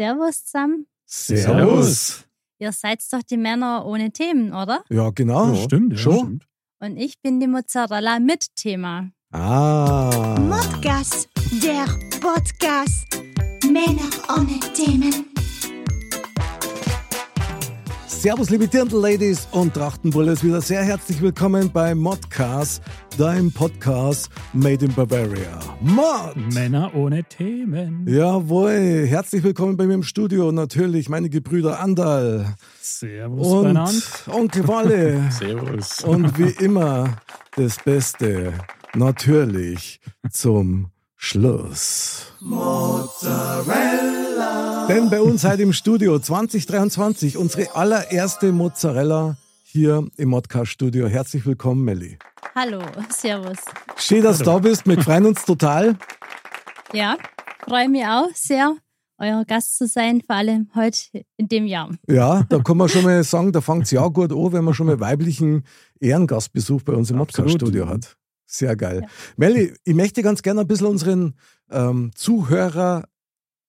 Servus zusammen. Servus. Ihr seid doch die Männer ohne Themen, oder? Ja, genau. Ja, stimmt, ja, Schon? stimmt. Und ich bin die Mozzarella mit Thema. Ah. Modcast, der Podcast. Männer ohne Themen. Servus, liebe Dirndl-Ladies und Trachtenbulles. Wieder sehr herzlich willkommen bei Modcast, deinem Podcast made in Bavaria. Mod! Männer ohne Themen. Jawohl, herzlich willkommen bei mir im Studio. Natürlich meine Gebrüder Andal Servus und. Onkel Walle. Servus. und wie immer das Beste, natürlich zum Schluss. Denn bei uns heute im Studio 2023 unsere allererste Mozzarella hier im Modcast-Studio. Herzlich willkommen, Melli. Hallo, Servus. Schön, dass du da bist. Wir freuen uns total. Ja, freue mich auch sehr, euer Gast zu sein, vor allem heute in dem Jahr. Ja, da kann man schon mal sagen, da fängt es ja gut an, wenn man schon mal weiblichen Ehrengastbesuch bei uns im. Modcast-Studio hat. Sehr geil. Ja. Melli, ich möchte ganz gerne ein bisschen unseren ähm,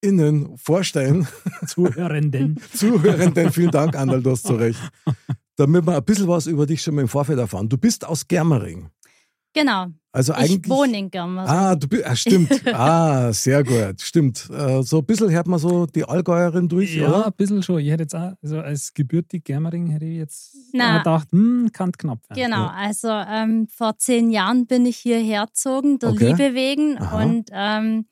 ZuhörerInnen vorstellen. Zuhörenden. Zuhörenden, vielen Dank, Andal, du hast so recht. Damit wir ein bisschen was über dich schon mal im Vorfeld erfahren. Du bist aus Germering. Genau, Also eigentlich. ich wohne in Germering. Ah, du bist, ah, stimmt. Ah, sehr gut, stimmt. Äh, so ein bisschen hört man so die Allgäuerin durch, Ja, oder? ein bisschen schon. Ich hätte jetzt auch, also als gebürtig Germering hätte ich jetzt Na. gedacht, hm, kann knapp werden. Genau, also ähm, vor zehn Jahren bin ich hierher gezogen, der Okay. Liebe wegen. Aha. Und ähm,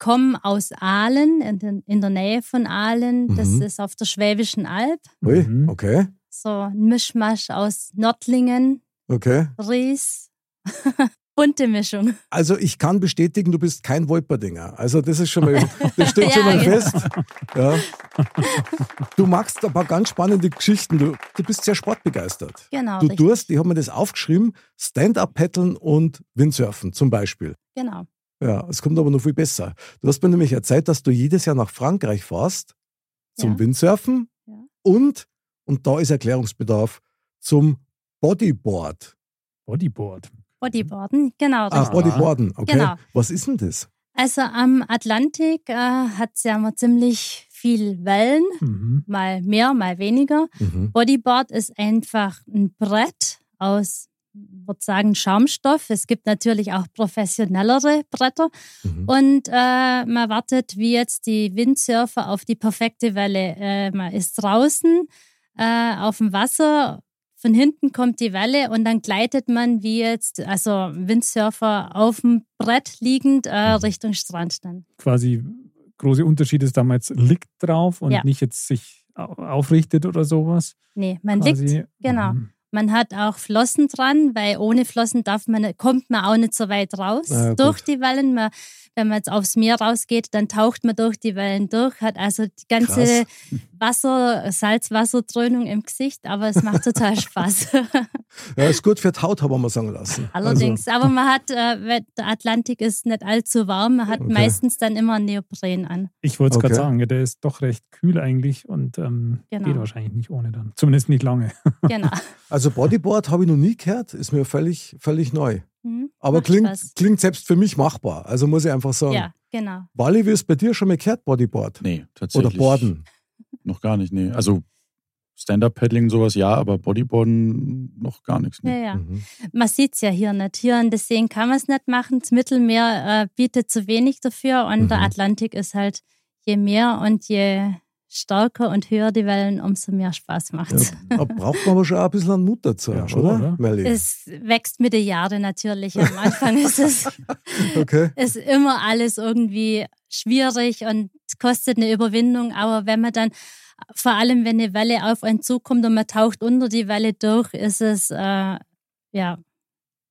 ich komme aus Aalen, in, den, in der Nähe von Aalen. Das Mhm. ist auf der Schwäbischen Alb. Ui, Mhm. okay, So ein Mischmasch aus Nördlingen, okay. Ries. Bunte Mischung. Also ich kann bestätigen, du bist kein Wolperdinger. Also das ist schon mal, das steht schon Ja, mal genau. fest. Ja. Du magst ein paar ganz spannende Geschichten. Du, du bist sehr sportbegeistert. Genau, Du richtig. tust, ich habe mir das aufgeschrieben, Stand-Up-Paddeln und Windsurfen zum Beispiel. Genau. Ja, es kommt aber noch viel besser. Du hast mir nämlich erzählt, dass du jedes Jahr nach Frankreich fährst zum Ja. Windsurfen Ja. und, und da ist Erklärungsbedarf, zum Bodyboard. Bodyboard. Bodyboarden, genau. Ah, richtig. Bodyboarden, okay. Genau. Was ist denn das? Also am Atlantik äh, hat es ja immer ziemlich viel Wellen, Mhm. mal mehr, mal weniger. Mhm. Bodyboard ist einfach ein Brett aus, würde sagen, Schaumstoff. Es gibt natürlich auch professionellere Bretter. Mhm. Und äh, man wartet wie jetzt die Windsurfer auf die perfekte Welle. Äh, man ist draußen äh, auf dem Wasser. Von hinten kommt die Welle und dann gleitet man wie jetzt, also Windsurfer auf dem Brett liegend äh, Mhm. Richtung Strand dann. Quasi große Unterschied ist damals liegt drauf und Ja. nicht jetzt sich au- aufrichtet oder sowas. Nee, man Quasi. liegt, genau. Mhm. Man hat auch Flossen dran, weil ohne Flossen darf man, kommt man auch nicht so weit raus Ah, durch die Wellen. Man, wenn man jetzt aufs Meer rausgeht, dann taucht man durch die Wellen durch, hat also die ganze Wasser, Salzwasserdröhnung im Gesicht, aber es macht total Spaß. Ja, ist gut für die Haut, haben wir mal sagen lassen. Allerdings, aber man hat, äh, weil der Atlantik ist nicht allzu warm, man hat Okay. meistens dann immer einen Neopren an. Ich wollte es Okay. gerade sagen, der ist doch recht kühl eigentlich und ähm, Genau. geht wahrscheinlich nicht ohne dann. Zumindest nicht lange. Genau. Also Bodyboard habe ich noch nie gehört, ist mir völlig, völlig neu. Mhm, Aber macht klingt, klingt selbst für mich machbar. Also muss ich einfach sagen. Ja, genau. Wally, wie ist bei dir schon mal gehört, Bodyboard? Nee, Oder tatsächlich. Boarden? Noch gar nicht, nee. Also Stand-Up-Paddling, sowas ja, aber Bodyboarden noch gar nichts. Ja, Nee. ja. Mhm. Man sieht es ja hier nicht. Hier an der Seen kann man es nicht machen. Das Mittelmeer äh, bietet zu wenig dafür und der Mhm. Atlantik ist halt je mehr und je stärker und höher die Wellen, umso mehr Spaß macht es. Ja, da braucht man aber schon auch ein bisschen einen Mut dazu, Ja, schon, oder? oder? Melli? Es wächst mit den Jahren natürlich. Am Anfang ist es Okay. ist immer alles irgendwie schwierig und kostet eine Überwindung. Aber wenn man dann, vor allem wenn eine Welle auf einen zukommt und man taucht unter die Welle durch, ist es äh, ja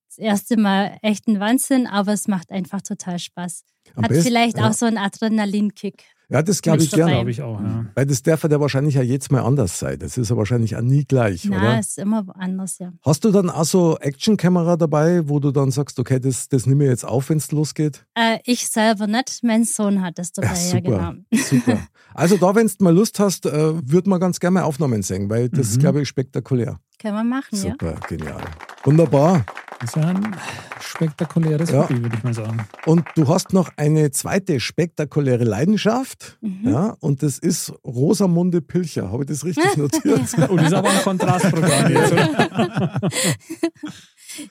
das erste Mal echt ein Wahnsinn, aber es macht einfach total Spaß. Am Hat besten- vielleicht ja. auch so einen Adrenalinkick. Ja, das glaube ich gerne. Glaube ich auch, ja. Weil das darf ja wahrscheinlich ja jetzt mal anders sein. Das ist ja wahrscheinlich auch nie gleich, Na, oder? ist immer anders, ja. Hast du dann auch so Actionkamera dabei, wo du dann sagst, okay, das, das nimm ich jetzt auf, wenn es losgeht? Äh, ich selber nicht, mein Sohn hat das dabei, Ja, ja, super. genau. Super. Also da, wenn du mal Lust hast, äh, würde man ganz gerne mal Aufnahmen sehen, weil das ist, Mhm. glaube ich, spektakulär. Können wir machen, ja. Super, genial. Wunderbar. Das ist ja ein spektakuläres Ja. Hobby, würde ich mal sagen. Und du hast noch eine zweite spektakuläre Leidenschaft. Mhm. Ja, und das ist Rosamunde Pilcher. Habe ich das richtig notiert? Oh, das ist aber ein Kontrastprogramm jetzt, oder?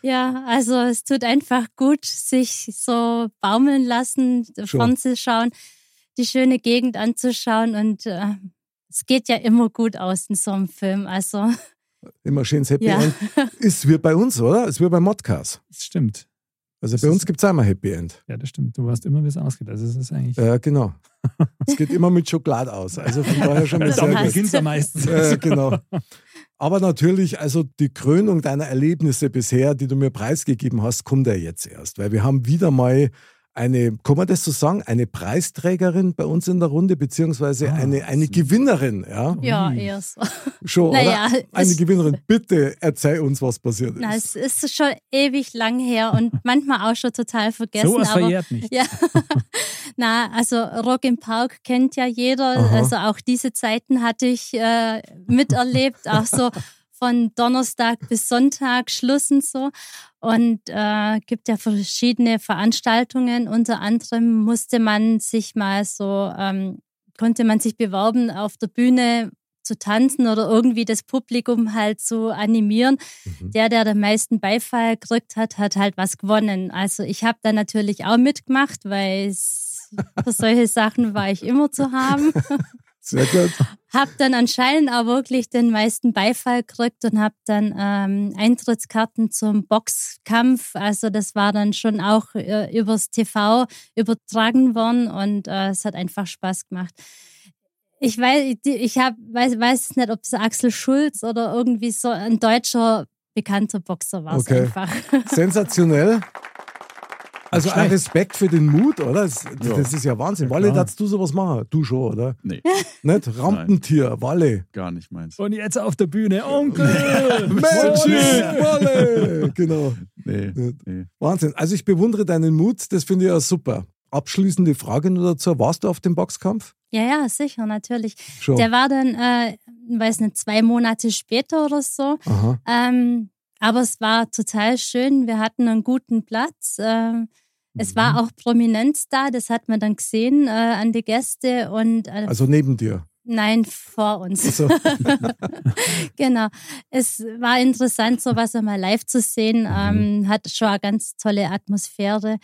Ja, also es tut einfach gut, sich so baumeln lassen, Schon. fernzuschauen, die schöne Gegend anzuschauen und äh, es geht ja immer gut aus in so einem Film. Also Immer schönes Happy Ja. End. Ist wie bei uns, oder? Ist wie bei Modcast. Das stimmt. Also Das bei uns gibt es einmal Happy End. Ja, das stimmt. Du weißt immer, wie es ausgeht. Also es ist eigentlich. Ja, genau. Es geht immer mit Schokolade aus. Also von daher schon mal Das sehr gut. beginnt er meistens. Äh, genau. Aber natürlich, also die Krönung deiner Erlebnisse bisher, die du mir preisgegeben hast, kommt ja jetzt erst. Weil wir haben wieder mal eine, kann man das so sagen, eine Preisträgerin bei uns in der Runde, beziehungsweise Ah, eine, eine. Gewinnerin, ja? ja, eher so. Schon, Naja, oder? Eine Gewinnerin. Bitte erzähl uns, was passiert ist. Na, es ist schon ewig lang her und manchmal auch schon total vergessen. So was aber verjährt nicht. Ja, na, also Rock im Park kennt ja jeder. Aha. Also auch diese Zeiten hatte ich äh, miterlebt, auch so von Donnerstag bis Sonntag Schluss und so. Und äh, gibt ja verschiedene Veranstaltungen. Unter anderem musste man sich mal so, ähm, konnte man sich bewerben, auf der Bühne zu tanzen oder irgendwie das Publikum halt zu animieren. Mhm. Der, der den meisten Beifall gekriegt hat, hat halt was gewonnen. Also ich habe da natürlich auch mitgemacht, weil für solche Sachen war ich immer zu haben. Sehr gut. Hab dann anscheinend auch wirklich den meisten Beifall gekriegt und hab dann ähm, Eintrittskarten zum Boxkampf. Also das war dann schon auch äh, übers TV übertragen worden und äh, es hat einfach Spaß gemacht. Ich weiß, ich hab, weiß, weiß nicht, ob es Axel Schulz oder irgendwie so ein deutscher bekannter Boxer war. Okay. einfach. Sensationell. Also ein. Respekt für den Mut, oder? Das, Ja. das ist ja Wahnsinn. Ja, Walle, darfst du sowas machen? Du schon, oder? Nee, Nicht? Rampentier, Walle. gar nicht meins. Und jetzt auf der Bühne, Onkel! Magic Walle! Genau. Nee, Ja. nee. Wahnsinn. Also ich bewundere deinen Mut, das finde ich ja super. Abschließende Frage nur dazu. Warst du auf dem Boxkampf? Ja, ja, sicher, natürlich. Schon. Der war dann, äh, weiß nicht, zwei Monate später oder so. Aha. Ähm, aber es war total schön. Wir hatten einen guten Platz. Ähm, es Mhm. war auch Prominenz da, das hat man dann gesehen äh, an die Gäste und äh, Also neben dir. nein, vor uns. Also, genau. Es war interessant, sowas einmal live zu sehen. Mhm. Ähm, hat schon eine ganz tolle Atmosphäre.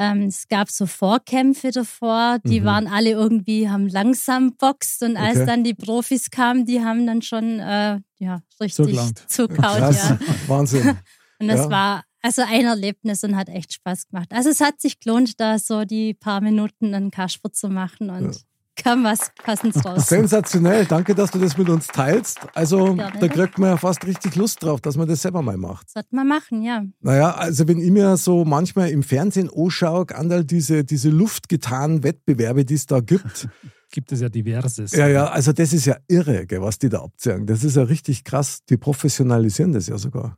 Ähm, es gab so Vorkämpfe davor, die Mhm. waren alle irgendwie, haben langsam boxt und als Okay. dann die Profis kamen, die haben dann schon äh, ja, richtig Zugelangt. zugehauen. krass. Ja. Wahnsinn. Und das Ja. war also ein Erlebnis und hat echt Spaß gemacht. Also es hat sich gelohnt, da so die paar Minuten einen Kasper zu machen und Ja. kam was Passendes raus. Sensationell. Danke, dass du das mit uns teilst. Also Gerne. da kriegt man ja fast richtig Lust drauf, dass man das selber mal macht. Sollte man machen, ja. Naja, also wenn ich mir so manchmal im Fernsehen anschaue, Andal, diese, diese luftgetanen Wettbewerbe, die es da gibt. Gibt es ja diverses. ja, ja, also das ist ja irre, gell, was die da abzeigen. Das ist ja richtig krass. Die professionalisieren das ja sogar.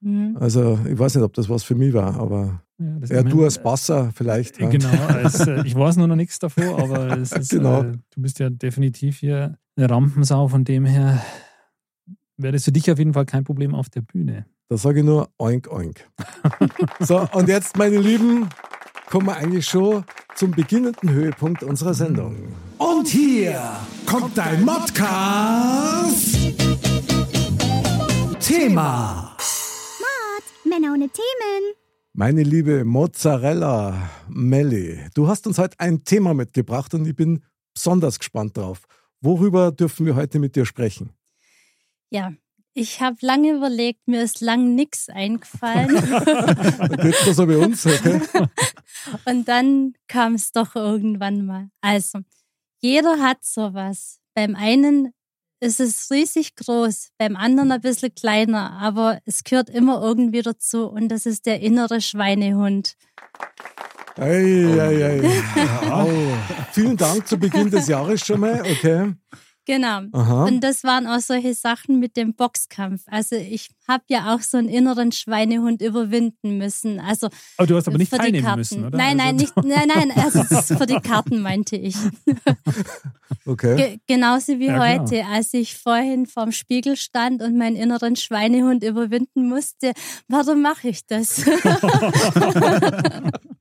Mhm. Also ich weiß nicht, ob das was für mich war, aber Ja, ja, du als Basser vielleicht. Äh. Genau, als, äh, ich weiß nur noch nichts davor, aber es ist, Genau. äh, du bist ja definitiv hier eine Rampensau, von dem her wäre das für dich auf jeden Fall kein Problem auf der Bühne. Da sage ich nur oink, oink. so, und jetzt, meine Lieben, kommen wir eigentlich schon zum beginnenden Höhepunkt unserer Sendung. Und hier kommt dein Modcast. Männer ohne Themen. Meine liebe Mozzarella Melli, du hast uns heute ein Thema mitgebracht und ich bin besonders gespannt drauf. Worüber dürfen wir heute mit dir sprechen? Ja, ich habe lange überlegt, mir ist lang nichts eingefallen. Da geht's da so wie uns, okay? Und dann kam es doch irgendwann mal. Also, jeder hat sowas. Beim einen ist es riesig groß, beim anderen ein bisschen kleiner, aber es gehört immer irgendwie dazu und das ist der innere Schweinehund. Ei, ei, ei. Oh. Vielen Dank zu Beginn des Jahres schon mal, okay? Genau. Aha. Und das waren auch solche Sachen mit dem Boxkampf. Also ich habe ja auch so einen inneren Schweinehund überwinden müssen. Also Aber du hast aber nicht für die teilnehmen Karten. müssen, oder? Nein, nein, Also- nicht, nein, nein, also das ist für die Karten meinte ich. Okay. Ge genauso wie Ja, klar. heute, als ich vorhin vorm Spiegel stand und meinen inneren Schweinehund überwinden musste. Warum mache ich das?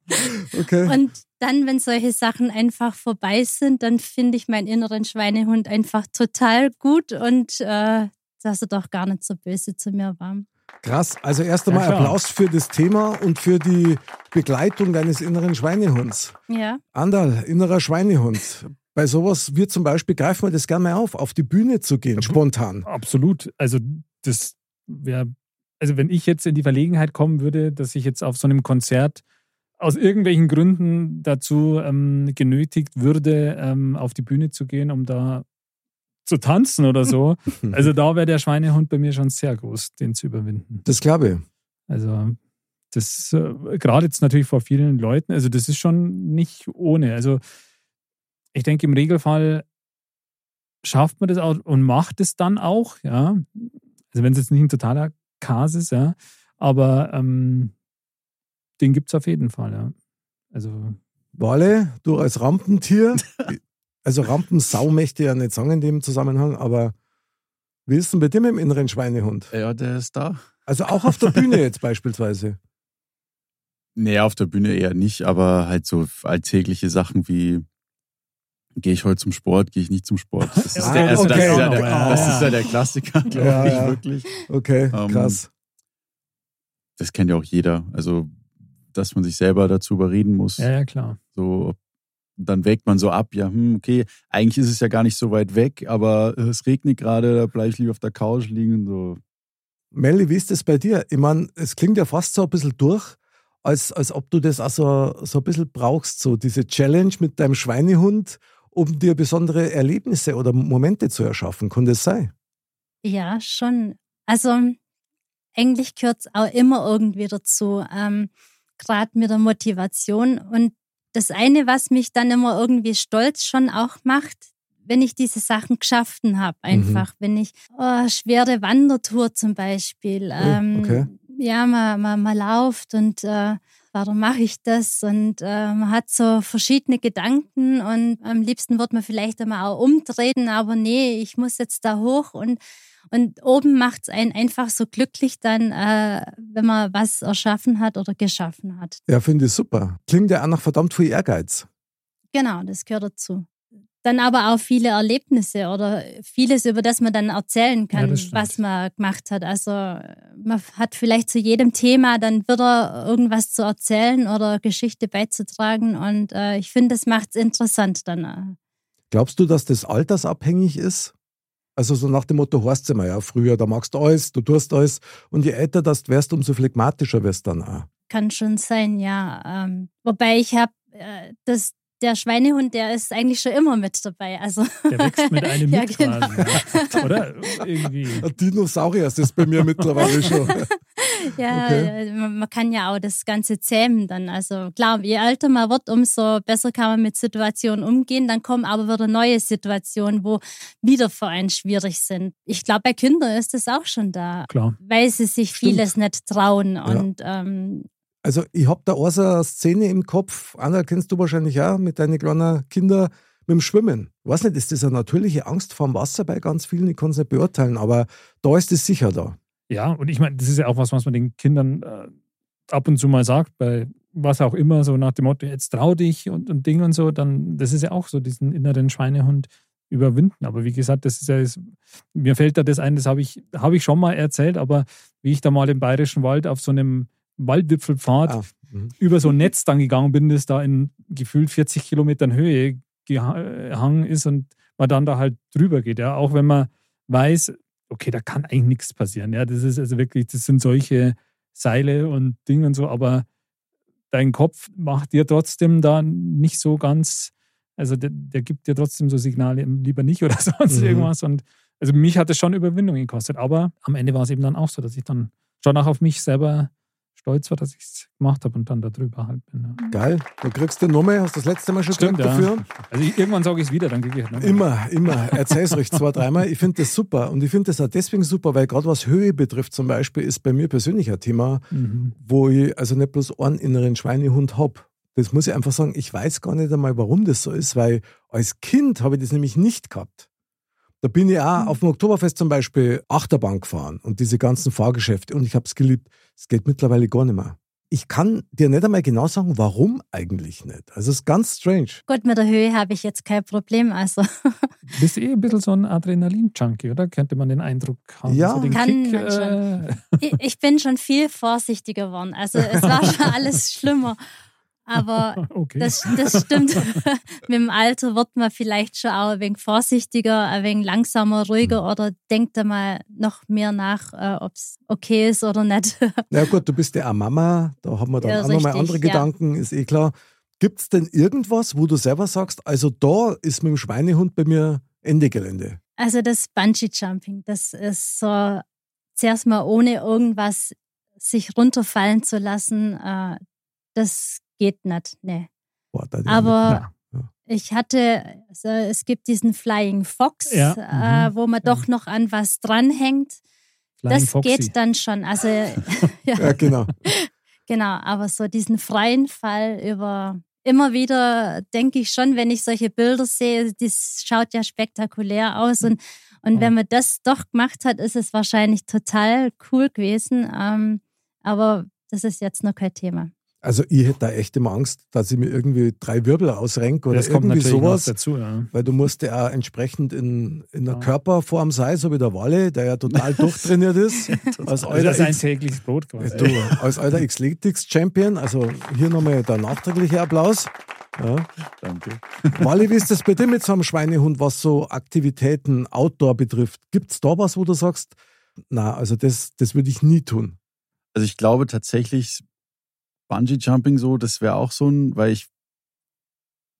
Okay. und dann, wenn solche Sachen einfach vorbei sind, dann finde ich meinen inneren Schweinehund einfach total gut und äh, dass er doch gar nicht so böse zu mir war. Krass. Also erst einmal Ja. Applaus für das Thema und für die Begleitung deines inneren Schweinehunds. Ja. Andal, innerer Schweinehund. Bei sowas wird zum Beispiel, greifen wir das gerne mal auf, auf die Bühne zu gehen, spontan. Absolut. Also das wäre, also wenn ich jetzt in die Verlegenheit kommen würde, dass ich jetzt auf so einem Konzert aus irgendwelchen Gründen dazu ähm, genötigt würde, ähm, auf die Bühne zu gehen, um da zu tanzen oder so. Also da wäre der Schweinehund bei mir schon sehr groß, den zu überwinden. Das glaube ich. Also das äh, gerade jetzt natürlich vor vielen Leuten, also das ist schon nicht ohne. Also ich denke im Regelfall schafft man das auch und macht es dann auch, ja. Also wenn es jetzt nicht ein totaler Kas ist, ja, aber ähm, den gibt es auf jeden Fall, ja. Also Wale, du als Rampentier, also Rampensau möchte ich ja nicht sagen in dem Zusammenhang, aber wie ist denn bei dir mit dem inneren Schweinehund? Ja, der ist da. Also auch auf der Bühne jetzt beispielsweise. Nee, auf der Bühne eher nicht, aber halt so alltägliche Sachen wie gehe ich heute zum Sport, gehe ich nicht zum Sport. Das ist, der, also das okay. ist, ja, der, Ja. das ist ja der Klassiker, glaube Ja, ich, ja. wirklich. Okay, Ähm, krass. Das kennt ja auch jeder. Also, dass man sich selber dazu überreden muss. ja, ja, klar. So, dann wägt man so ab, ja, hm, okay, eigentlich ist es ja gar nicht so weit weg, aber es regnet gerade, da bleibe ich lieber auf der Couch liegen. So. Melli, wie ist das bei dir? Ich meine, es klingt ja fast so ein bisschen durch, als, als ob du das auch so, so ein bisschen brauchst, so diese Challenge mit deinem Schweinehund, um dir besondere Erlebnisse oder Momente zu erschaffen. Kann das sein? Ja, schon. Also eigentlich gehört es auch immer irgendwie dazu, ähm, gerade mit der Motivation. Und das eine, was mich dann immer irgendwie stolz schon auch macht, wenn ich diese Sachen geschaffen habe, einfach, wenn ich oh, schwere Wandertour zum Beispiel, ähm, okay. ja, man, man, man lauft und äh, warum mache ich das? Und äh, man hat so verschiedene Gedanken und am liebsten wird man vielleicht einmal auch umtreten, aber nee, ich muss jetzt da hoch und und oben macht es einen einfach so glücklich dann, äh, wenn man was erschaffen hat oder geschaffen hat. Ja, finde ich super. Klingt ja auch nach verdammt viel Ehrgeiz. Genau, das gehört dazu. Dann aber auch viele Erlebnisse oder vieles, über das man dann erzählen Ja, kann, stimmt. was man gemacht hat. Also man hat vielleicht zu jedem Thema dann wieder irgendwas zu erzählen oder Geschichte beizutragen. Und äh, ich finde, das macht es interessant dann. Glaubst du, dass das altersabhängig ist? Also so nach dem Motto, horst immer, ja, früher, da magst du alles, du tust alles. Und je älter das wärst, umso phlegmatischer wirst dann auch. Kann schon sein, ja. Ähm, wobei ich habe äh, das der Schweinehund, der ist eigentlich schon immer mit dabei. Also Der wächst mit einem Ja, mit genau. quasi. Ja. Oder? Irgendwie. Ein Dinosaurier ist das bei mir mittlerweile schon. Ja, Okay. man kann ja auch das Ganze zähmen dann. Also klar, je älter man wird, umso besser kann man mit Situationen umgehen. Dann kommen aber wieder neue Situationen, wo wieder für einen schwierig sind. Ich glaube, bei Kindern ist das auch schon da, Klar. weil sie sich Stimmt. vieles nicht trauen. Und ähm, Also ich habe da auch so eine Szene im Kopf, Anna, kennst du wahrscheinlich auch, mit deinen kleinen Kindern mit dem Schwimmen. Ich weiß nicht, ist das eine natürliche Angst vor dem Wasser bei ganz vielen? Ich kann es nicht beurteilen, aber da ist es sicher da. Ja, und ich meine, das ist ja auch was, was man den Kindern äh, ab und zu mal sagt, bei was auch immer, so nach dem Motto, jetzt trau dich und, und Ding und so, dann, das ist ja auch so, diesen inneren Schweinehund überwinden. Aber wie gesagt, das ist ja, das, mir fällt da das ein, das habe ich, habe ich schon mal erzählt, aber wie ich da mal im Bayerischen Wald auf so einem Waldwipfelpfad Ah, mhm. über so ein Netz dann gegangen bin, das da in gefühlt 40 Kilometern Höhe gehangen ist und man dann da halt drüber geht. Ja, auch wenn man weiß, okay, da kann eigentlich nichts passieren. Ja, das ist also wirklich, das sind solche Seile und Dinge und so, aber dein Kopf macht dir trotzdem da nicht so ganz, also der, der gibt dir trotzdem so Signale, lieber nicht oder sonst Mhm. irgendwas. Und also mich hat es schon Überwindung gekostet, aber am Ende war es eben dann auch so, dass ich dann schon auch auf mich selber stolz war, dass ich es gemacht habe und dann da drüber halt bin. Ja. Geil. Du kriegst den Nummer, hast du das letzte Mal schon Stimmt, ja. dafür? Also ich, irgendwann sage ich es wieder, dann kriege ich halt Immer, immer. Erzähl's euch zwei, dreimal. Ich finde das super. Und ich finde das auch deswegen super, weil gerade was Höhe betrifft zum Beispiel, ist bei mir persönlich ein Thema, Mhm. wo ich also nicht bloß einen inneren Schweinehund habe. Das muss ich einfach sagen, ich weiß gar nicht einmal, warum das so ist, weil als Kind habe ich das nämlich nicht gehabt. Da bin ich auch auf dem Oktoberfest zum Beispiel Achterbahn gefahren und diese ganzen Fahrgeschäfte und ich habe es geliebt. Es geht mittlerweile gar nicht mehr. Ich kann dir nicht einmal genau sagen, warum eigentlich nicht. Also es ist ganz strange. Gut, mit der Höhe habe ich jetzt kein Problem. Also Bist eh ein bisschen so ein Adrenalin-Junkie, oder? Könnte man den Eindruck haben. Ja. so den Kann Kick, man schon. äh, ich, ich bin schon viel vorsichtiger geworden. Also es war schon alles schlimmer. Aber okay. das, das stimmt. Mit dem Alter wird man vielleicht schon auch ein wenig vorsichtiger, ein wenig langsamer, ruhiger oder denkt einmal noch mehr nach, äh, ob es okay ist oder nicht. Na gut, du bist ja auch Mama, da haben wir dann Ja, auch nochmal andere ja. Gedanken, ist eh klar. Gibt es denn irgendwas, wo du selber sagst, also da ist mit dem Schweinehund bei mir Ende Gelände? Also das Bungee-Jumping, das ist so zuerst mal ohne irgendwas sich runterfallen zu lassen, äh, das geht nicht. Da- Aber Ja. ich hatte, also es gibt diesen Flying Fox, Ja, äh, mhm, wo man doch noch an was dranhängt. Flying das Foxy. geht dann schon. Also ja, ja, genau. genau, aber so diesen freien Fall über immer wieder denke ich schon, wenn ich solche Bilder sehe, das schaut ja spektakulär aus und und Ja. wenn man das doch gemacht hat, ist es wahrscheinlich total cool gewesen. Ähm, aber das ist jetzt noch kein Thema. Also ich hätte da echt immer Angst, dass ich mir irgendwie drei Wirbel ausrenke oder Das kommt irgendwie sowas. noch dazu. Ja. Weil du musst ja auch entsprechend in, in der Ja. Körperform sein, so wie der Walle, der ja total durchtrainiert ist. als Also alter das ist ein tägliches Brot quasi. du, als alter Athletics-Champion, also hier nochmal der nachträgliche Applaus. Ja. Danke. Wally, wie ist das bei dir mit so einem Schweinehund, was so Aktivitäten Outdoor betrifft? Gibt es da was, wo du sagst, na, also das, das würde ich nie tun? Also ich glaube tatsächlich, Bungee Jumping so, das wäre auch so ein, weil ich,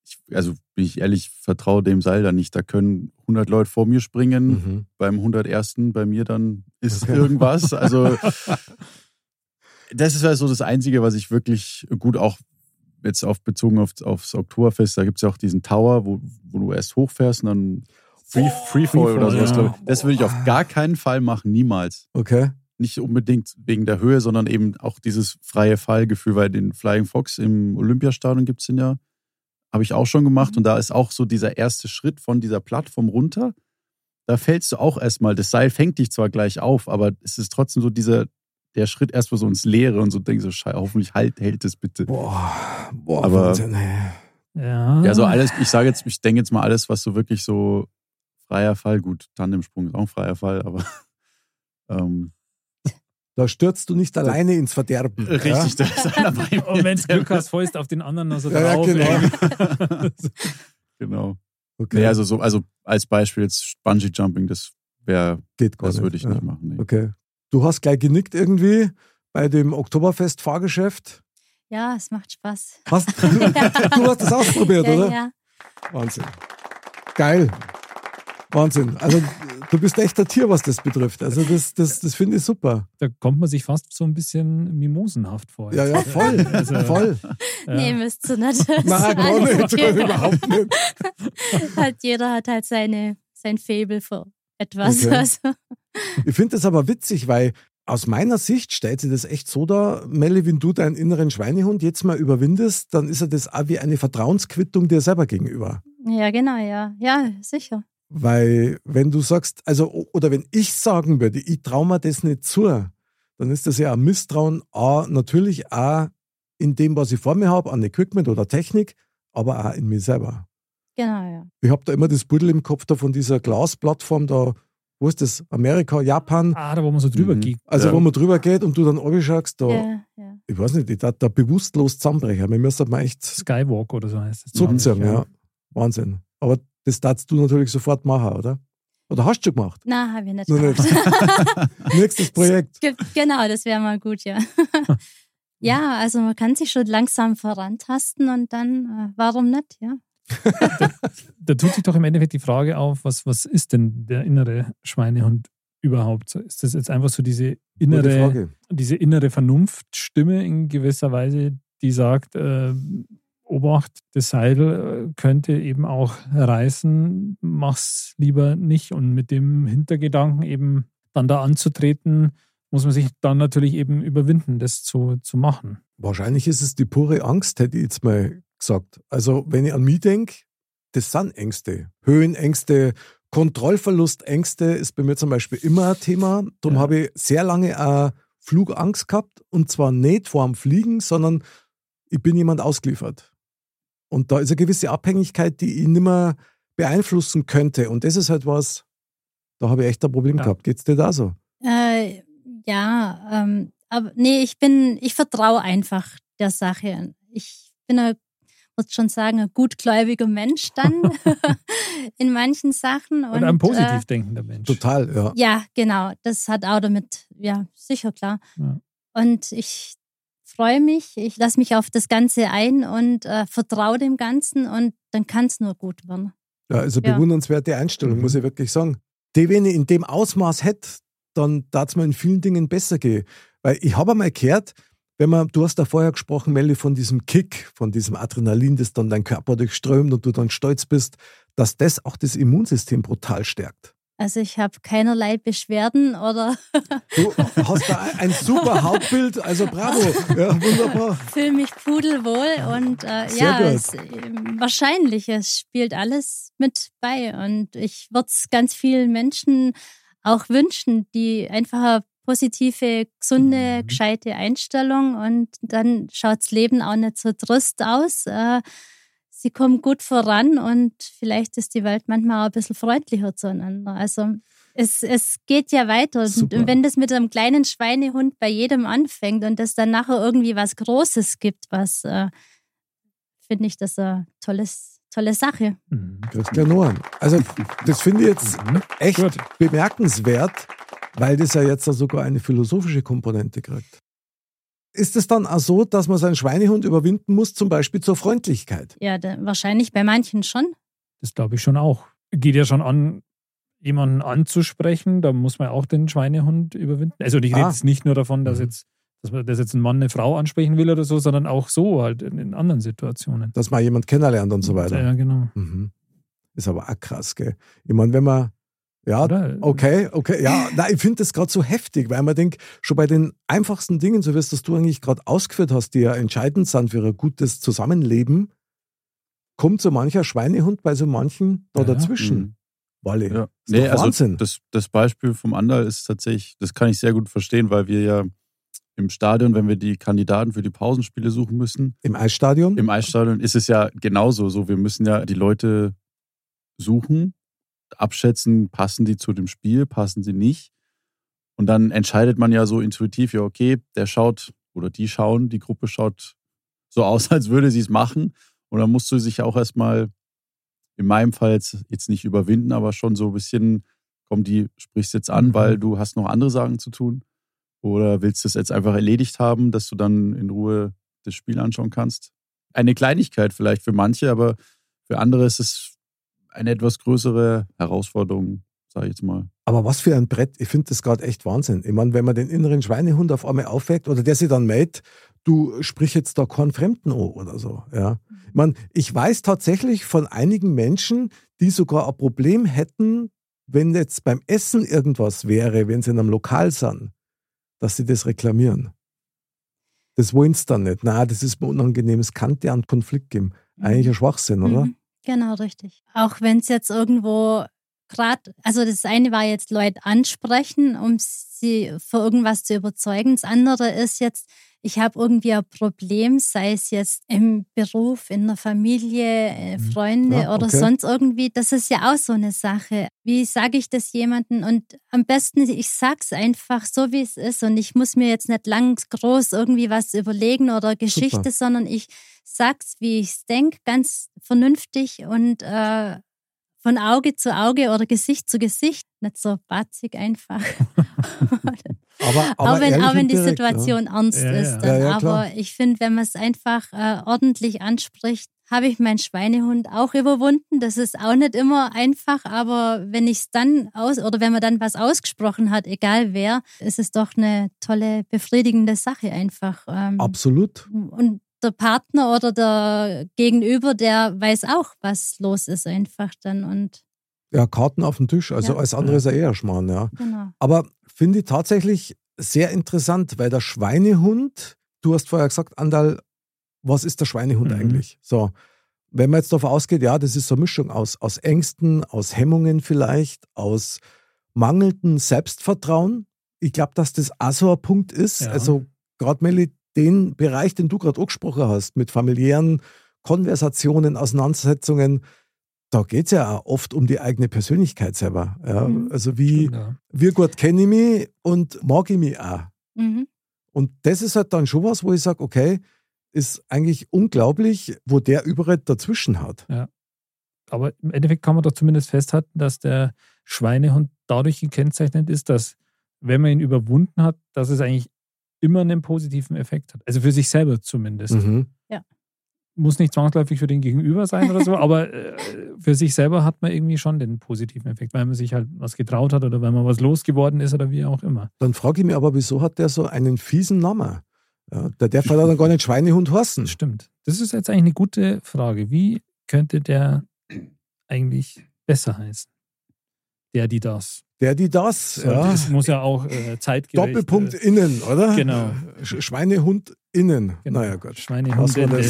ich, also bin ich ehrlich, vertraue dem Seil da nicht. Da können 100 Leute vor mir springen, Mhm. beim 101. bei mir dann ist Okay. irgendwas. Also das ist ja so das Einzige, was ich wirklich gut auch jetzt auf bezogen auf, aufs Oktoberfest, da gibt es ja auch diesen Tower, wo, wo du erst hochfährst und dann Free, Freefall oder sowas. ja. glaub ich. Das würde ich auf gar keinen Fall machen, niemals. Okay. Nicht unbedingt wegen der Höhe, sondern eben auch dieses freie Fallgefühl, weil den Flying Fox im Olympiastadion gibt es den ja, habe ich auch schon gemacht und da ist auch so dieser erste Schritt von dieser Plattform runter. Da fällst du auch erstmal, das Seil fängt dich zwar gleich auf, aber es ist trotzdem so dieser, der Schritt erstmal so ins Leere und so denkst so, schei, hoffentlich halt, hält es bitte. Boah, boah, Aber- Wahnsinn. Ja. Ja, so alles, ich sage jetzt, ich denke jetzt mal alles, was so wirklich so freier Fall, gut, Tandemsprung ist auch ein freier Fall, aber ähm, Da stürzt du nicht alleine ins Verderben. richtig, da ist einer bei mir. Und wenn du Glück hast, fällst auf den anderen noch so Ja, ja, drauf. genau. ey. Genau. Ja? Okay. Nee, also, so, also als Beispiel jetzt Bungee Jumping, das wäre, Geht gar das nicht. würde ich ja. nicht machen. Nee. Okay. Du hast gleich genickt irgendwie bei dem Oktoberfest-Fahrgeschäft. Ja, es macht Spaß. Hast, du, du hast das ausprobiert, ja, oder? ja. Wahnsinn. Geil. Wahnsinn. Also du bist echt ein Tier, was das betrifft. Also das, das, das finde ich super. Da kommt man sich fast so ein bisschen mimosenhaft vor. Ja, ja, voll. Also, voll. ja. Nee, müsst ihr nicht. Nein, gar nicht. Überhaupt nicht. halt, jeder hat halt seine, sein Faible für etwas. Okay. Also, Ich finde das aber witzig, weil aus meiner Sicht stellt sich das echt so dar, Melli, wenn du deinen inneren Schweinehund jetzt mal überwindest, dann ist ja das auch wie eine Vertrauensquittung dir selber gegenüber. ja, genau, ja. Ja, sicher. Weil wenn du sagst, also, oder wenn ich sagen würde, ich traue mir das nicht zu, dann ist das ja ein Misstrauen, A, natürlich auch in dem, was ich vor mir habe, an Equipment oder Technik, aber auch in mir selber. Genau, ja. Ich habe da immer das Buddel im Kopf da von dieser Glasplattform da, wo ist das? Amerika, Japan, Ah, da wo man so drüber Mhm. geht. also Ja. wo man drüber geht und du dann schaust, da, Ja, ja. ich weiß nicht, ich darf da bewusstlos zusammenbrechen. Wir müssen mal echt Skywalk oder so heißt es. ich, ja. Wahnsinn. Aber das darfst du natürlich sofort machen, oder? Oder hast du schon gemacht? Na, habe ich nicht nicht. gemacht. Nächstes Projekt. Ge- genau, das wäre mal gut, ja. ja, also man kann sich schon langsam vorantasten und dann, äh, warum nicht, ja. Da tut sich doch im Endeffekt die Frage auf, was, was ist denn der innere Schweinehund überhaupt? Ist das jetzt einfach so diese innere, diese innere Vernunftstimme in gewisser Weise, die sagt, äh, Obacht, das Seil äh, könnte eben auch reißen, mach's lieber nicht. Und mit dem Hintergedanken eben dann da anzutreten, muss man sich dann natürlich eben überwinden, das zu, zu machen. Wahrscheinlich ist es die pure Angst, hätte ich jetzt mal gesagt. Also, wenn ich an mich denke, das sind Ängste. Höhenängste, Kontrollverlustängste ist bei mir zum Beispiel immer ein Thema. Darum Ja. habe ich sehr lange auch Flugangst gehabt. Und zwar nicht vor dem Fliegen, sondern ich bin jemand ausgeliefert. Und da ist eine gewisse Abhängigkeit, die ich nicht mehr beeinflussen könnte. Und das ist halt was, da habe ich echt ein Problem Ja. gehabt. Geht's dir da so? Äh, ja, ähm, aber nee, ich bin, ich vertraue einfach der Sache. Ich bin ein, muss schon sagen, ein gutgläubiger Mensch dann in manchen Sachen. Und, Und, ein positiv Äh, denkender Mensch. Total, ja. ja, genau. Das hat auch damit, ja, sicher klar. Ja. Und ich freue mich, ich lasse mich auf das Ganze ein und äh, vertraue dem Ganzen und dann kann es nur gut werden. Ja, also Ja. bewundernswerte Einstellung, Mhm. muss ich wirklich sagen. Die, wenn ich in dem Ausmaß hätte, dann darf es mir in vielen Dingen besser gehen. Weil ich habe einmal gehört, wenn man, du hast da vorher gesprochen, Melli, von diesem Kick, von diesem Adrenalin, das dann dein Körper durchströmt und du dann stolz bist, dass das auch das Immunsystem brutal stärkt. Also ich habe keinerlei Beschwerden oder Du hast da ein, super Hautbild, also bravo. Ja, wunderbar. fühle mich pudelwohl und äh, ja, es, wahrscheinlich, es spielt alles mit bei und ich würde es ganz vielen Menschen auch wünschen, die einfach eine positive, gesunde, Mhm. gescheite Einstellung und dann schaut das Leben auch nicht so trist aus. Äh, sie kommen gut voran und vielleicht ist die Welt manchmal auch ein bisschen freundlicher zueinander. Also es, es geht ja weiter. Und Super. wenn das mit einem kleinen Schweinehund bei jedem anfängt und es dann nachher irgendwie was Großes gibt, was äh, finde ich das eine tolles, tolle Sache. Mhm. Christian Nohren. Also, das finde ich jetzt Mhm. echt Gut. bemerkenswert, weil das ja jetzt da sogar eine philosophische Komponente kriegt. Ist es dann auch so, dass man seinen Schweinehund überwinden muss, zum Beispiel zur Freundlichkeit? Ja, da, wahrscheinlich bei manchen schon. Das glaube ich schon auch. Geht ja schon an, jemanden anzusprechen, da muss man auch den Schweinehund überwinden. Also ich rede Ah. jetzt nicht nur davon, dass Mhm. jetzt, dass man dass jetzt ein Mann eine Frau ansprechen will oder so, sondern auch so halt in, in anderen Situationen. Dass man jemand kennenlernt und so weiter. Ja, genau. Mhm. Ist aber auch krass, gell? Ich meine, wenn man, ja, Oder? okay, okay, ja, nein, ich finde das gerade so heftig, weil man denkt, schon bei den einfachsten Dingen, so wie es das du eigentlich gerade ausgeführt hast, die ja entscheidend sind für ein gutes Zusammenleben, kommt so mancher Schweinehund bei so manchen da Ja, ja. dazwischen. Mhm. Walle. Ja. Nee, also Wahnsinn. das, das Beispiel vom Andal ist tatsächlich, das kann ich sehr gut verstehen, weil wir ja im Stadion, wenn wir die Kandidaten für die Pausenspiele suchen müssen, Im Eisstadion? im Eisstadion ist es ja genauso so. Wir müssen ja die Leute suchen, abschätzen, passen die zu dem Spiel, passen sie nicht. Und dann entscheidet man ja so intuitiv, ja, okay, der schaut oder die schauen, die Gruppe schaut so aus, als würde sie es machen. Und dann musst du sich auch erstmal, in meinem Fall jetzt, jetzt nicht überwinden, aber schon so ein bisschen, komm, die sprichst jetzt an, Mhm. weil du hast noch andere Sachen zu tun. Oder willst du es jetzt einfach erledigt haben, dass du dann in Ruhe das Spiel anschauen kannst? Eine Kleinigkeit vielleicht für manche, aber für andere ist es eine etwas größere Herausforderung, sage ich jetzt mal. Aber was für ein Brett, ich finde das gerade echt Wahnsinn. Ich meine, wenn man den inneren Schweinehund auf einmal aufweckt oder der sich dann meldet, du sprich jetzt da keinen Fremden an oder so. Ja. Ich meine, ich weiß tatsächlich von einigen Menschen, die sogar ein Problem hätten, wenn jetzt beim Essen irgendwas wäre, wenn sie in einem Lokal sind, dass sie das reklamieren. Das wollen sie dann nicht. Na, das ist mir unangenehm, es kann dir einen Konflikt geben. Eigentlich ein Schwachsinn, oder? Mhm. Genau, richtig. Auch wenn es jetzt irgendwo gerade, also das eine war jetzt Leute ansprechen, um sie für irgendwas zu überzeugen. Das andere ist jetzt, ich habe irgendwie ein Problem, sei es jetzt im Beruf, in der Familie, äh, Mhm. Freunde Ja, oder okay. sonst irgendwie. Das ist ja auch so eine Sache. Wie sage ich das jemandem? Und am besten, ich sag's einfach so, wie es ist. Und ich muss mir jetzt nicht lang groß irgendwie was überlegen oder Geschichte, Super. sondern ich sag's, wie ich's denk, ganz vernünftig und äh, von Auge zu Auge oder Gesicht zu Gesicht. Nicht so batzig einfach. Aber, aber auch wenn, auch wenn die direkt, Situation ernst Ja, ja. ist. Ja, Dann. ja. Aber ich finde, wenn man es einfach äh, ordentlich anspricht, habe ich meinen Schweinehund auch überwunden. Das ist auch nicht immer einfach, aber wenn ich es dann aus oder wenn man dann was ausgesprochen hat, egal wer, ist es doch eine tolle, befriedigende Sache einfach. Ähm, Ja. Absolut. und der Partner oder der Gegenüber, der weiß auch, was los ist einfach dann und Ja, Karten auf dem Tisch. Also Ja. alles andere ist ja eher Schmarrn, ja. genau. Aber finde ich tatsächlich sehr interessant, weil der Schweinehund, du hast vorher gesagt, Andal, was ist der Schweinehund Mhm. eigentlich? So, wenn man jetzt davon ausgeht, ja, das ist so eine Mischung aus, aus Ängsten, aus Hemmungen vielleicht, aus mangelndem Selbstvertrauen. Ich glaube, dass das auch so ein Punkt ist. Ja. Also, gerade Melli, den Bereich, den du gerade angesprochen hast, mit familiären Konversationen, Auseinandersetzungen, da geht es ja auch oft um die eigene Persönlichkeit selber. Ja? Mhm. Also, wie, Ja. wie gut kenne ich mich und mag ich mich auch. Mhm. Und das ist halt dann schon was, wo ich sage, okay, ist eigentlich unglaublich, wo der überall dazwischen hat. Aber im Endeffekt kann man doch zumindest festhalten, dass der Schweinehund dadurch gekennzeichnet ist, dass, wenn man ihn überwunden hat, dass es eigentlich immer einen positiven Effekt hat. Also für sich selber zumindest. Mhm. Muss nicht zwangsläufig für den Gegenüber sein oder so, aber äh, für sich selber hat man irgendwie schon den positiven Effekt, weil man sich halt was getraut hat oder weil man was losgeworden ist oder wie auch immer. Dann frage ich mich aber, wieso hat der so einen fiesen Namen? Ja, der darf halt dann gar nicht Schweinehund heißen. Das stimmt. Das ist jetzt eigentlich eine gute Frage. Wie könnte der eigentlich besser heißen? Der, die das. Der, die das, So, ja. Das muss ja auch äh, zeitgerecht. Doppelpunkt Äh, innen, oder? Genau. Sch Schweinehund innen. genau. Naja, Gott. Schweinehundende.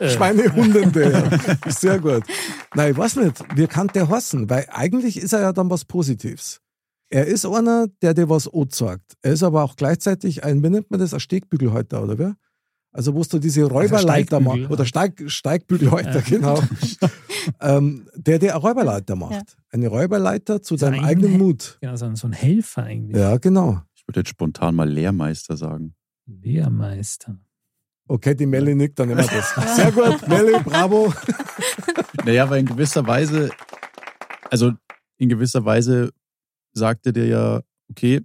Äh, Schweinehundende, ja. Sehr gut. Nein, ich weiß nicht, wie kann der hassen? Weil eigentlich ist er ja dann was Positives. Er ist einer, der dir was anzeigt. Er ist aber auch gleichzeitig ein, wie nennt man das, ein Stegbügelhalter, oder wer? Also, wo du diese Räuberleiter Steigbügel, machst, oder Steig, Steigbügelhalter, Ja. genau. ähm, der dir eine Räuberleiter macht. Ja. Eine Räuberleiter zu deinem eigenen ein- Mut. ja, so ein, so ein Helfer eigentlich. Ja, genau. Ich würde jetzt spontan mal Lehrmeister sagen. Lehrmeister. Okay, die Melli nickt, dann wir das. Sehr gut, Melli, bravo. Naja, weil in gewisser Weise, also in gewisser Weise sagte der ja, okay,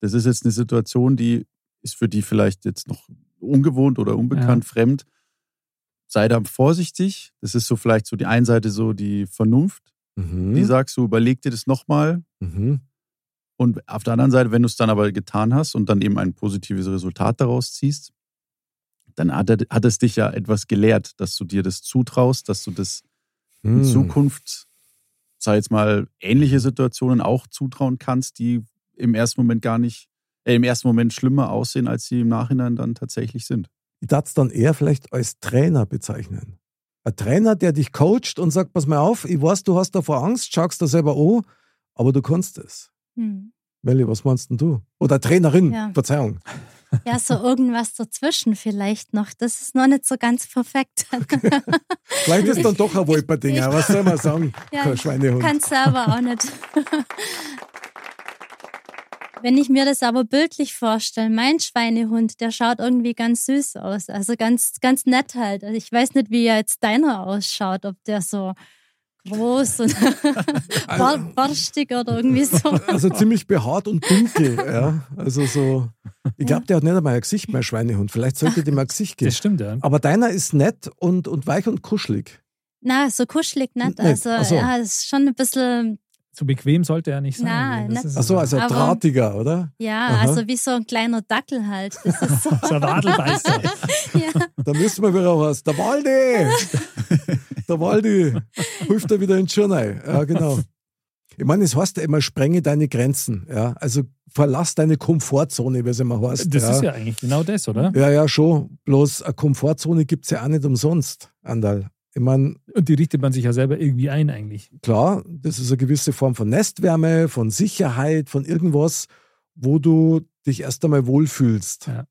das ist jetzt eine Situation, die ist für die vielleicht jetzt noch ungewohnt oder unbekannt, fremd. Sei da vorsichtig. Das ist so vielleicht so die eine Seite so die Vernunft, Mhm. die sagt so, überleg dir das nochmal. Mhm. Und auf der anderen Seite, wenn du es dann aber getan hast und dann eben ein positives Resultat daraus ziehst, dann hat, er, hat es dich ja etwas gelehrt, dass du dir das zutraust, dass du das in Hm. Zukunft, sei jetzt mal, ähnliche Situationen auch zutrauen kannst, die im ersten Moment gar nicht, im ersten Moment schlimmer aussehen, als sie im Nachhinein dann tatsächlich sind. Ich darf es dann eher vielleicht als Trainer bezeichnen. Ein Trainer, der dich coacht und sagt, pass mal auf, ich weiß, du hast davor Angst, schaust da selber an, aber du kannst es. Hm. Melli, was meinst denn du? Oder Trainerin, Ja. Verzeihung. Ja, so irgendwas dazwischen vielleicht noch. Das ist noch nicht so ganz perfekt. Vielleicht ist dann doch ein Wolperdinger, was soll man sagen? Ja, Kein Schweinehund. kann selber auch nicht. Wenn ich mir das aber bildlich vorstelle, mein Schweinehund, der schaut irgendwie ganz süß aus. Also ganz, ganz nett halt. Also ich weiß nicht, wie jetzt deiner ausschaut, ob der so groß und borstig oder irgendwie so. Also ziemlich behaart und dunkel. Ja. Also so, ich glaube, der hat nicht einmal ein Gesicht mehr, Schweinehund. Vielleicht sollte dem ein Gesicht geben. Das stimmt, ja. Aber deiner ist nett und, und weich und kuschelig. Na, so kuschelig nicht. Nicht, Also, so. ja, ist schon ein bisschen, So bequem sollte er nicht sein. Nein, Das Ach so, also Aber- drahtiger, oder? ja, Aha. also wie so ein kleiner Dackel halt. Das ist so. so ein Wadelbeißer. ja. Da müssen wir wieder was. Der Waldi! Der Waldi! Hilft er wieder in die Schuhe rein. Ja, genau. Ich meine, es heißt ja immer, sprenge deine Grenzen. Ja? Also verlass deine Komfortzone, wie es immer heißt. Das ja. ist ja eigentlich genau das, oder? Ja, ja, schon. Bloß eine Komfortzone gibt es ja auch nicht umsonst, Andal. Ich meine, Und die richtet man sich ja selber irgendwie ein, eigentlich. klar, das ist eine gewisse Form von Nestwärme, von Sicherheit, von irgendwas, wo du dich erst einmal wohlfühlst. Ja.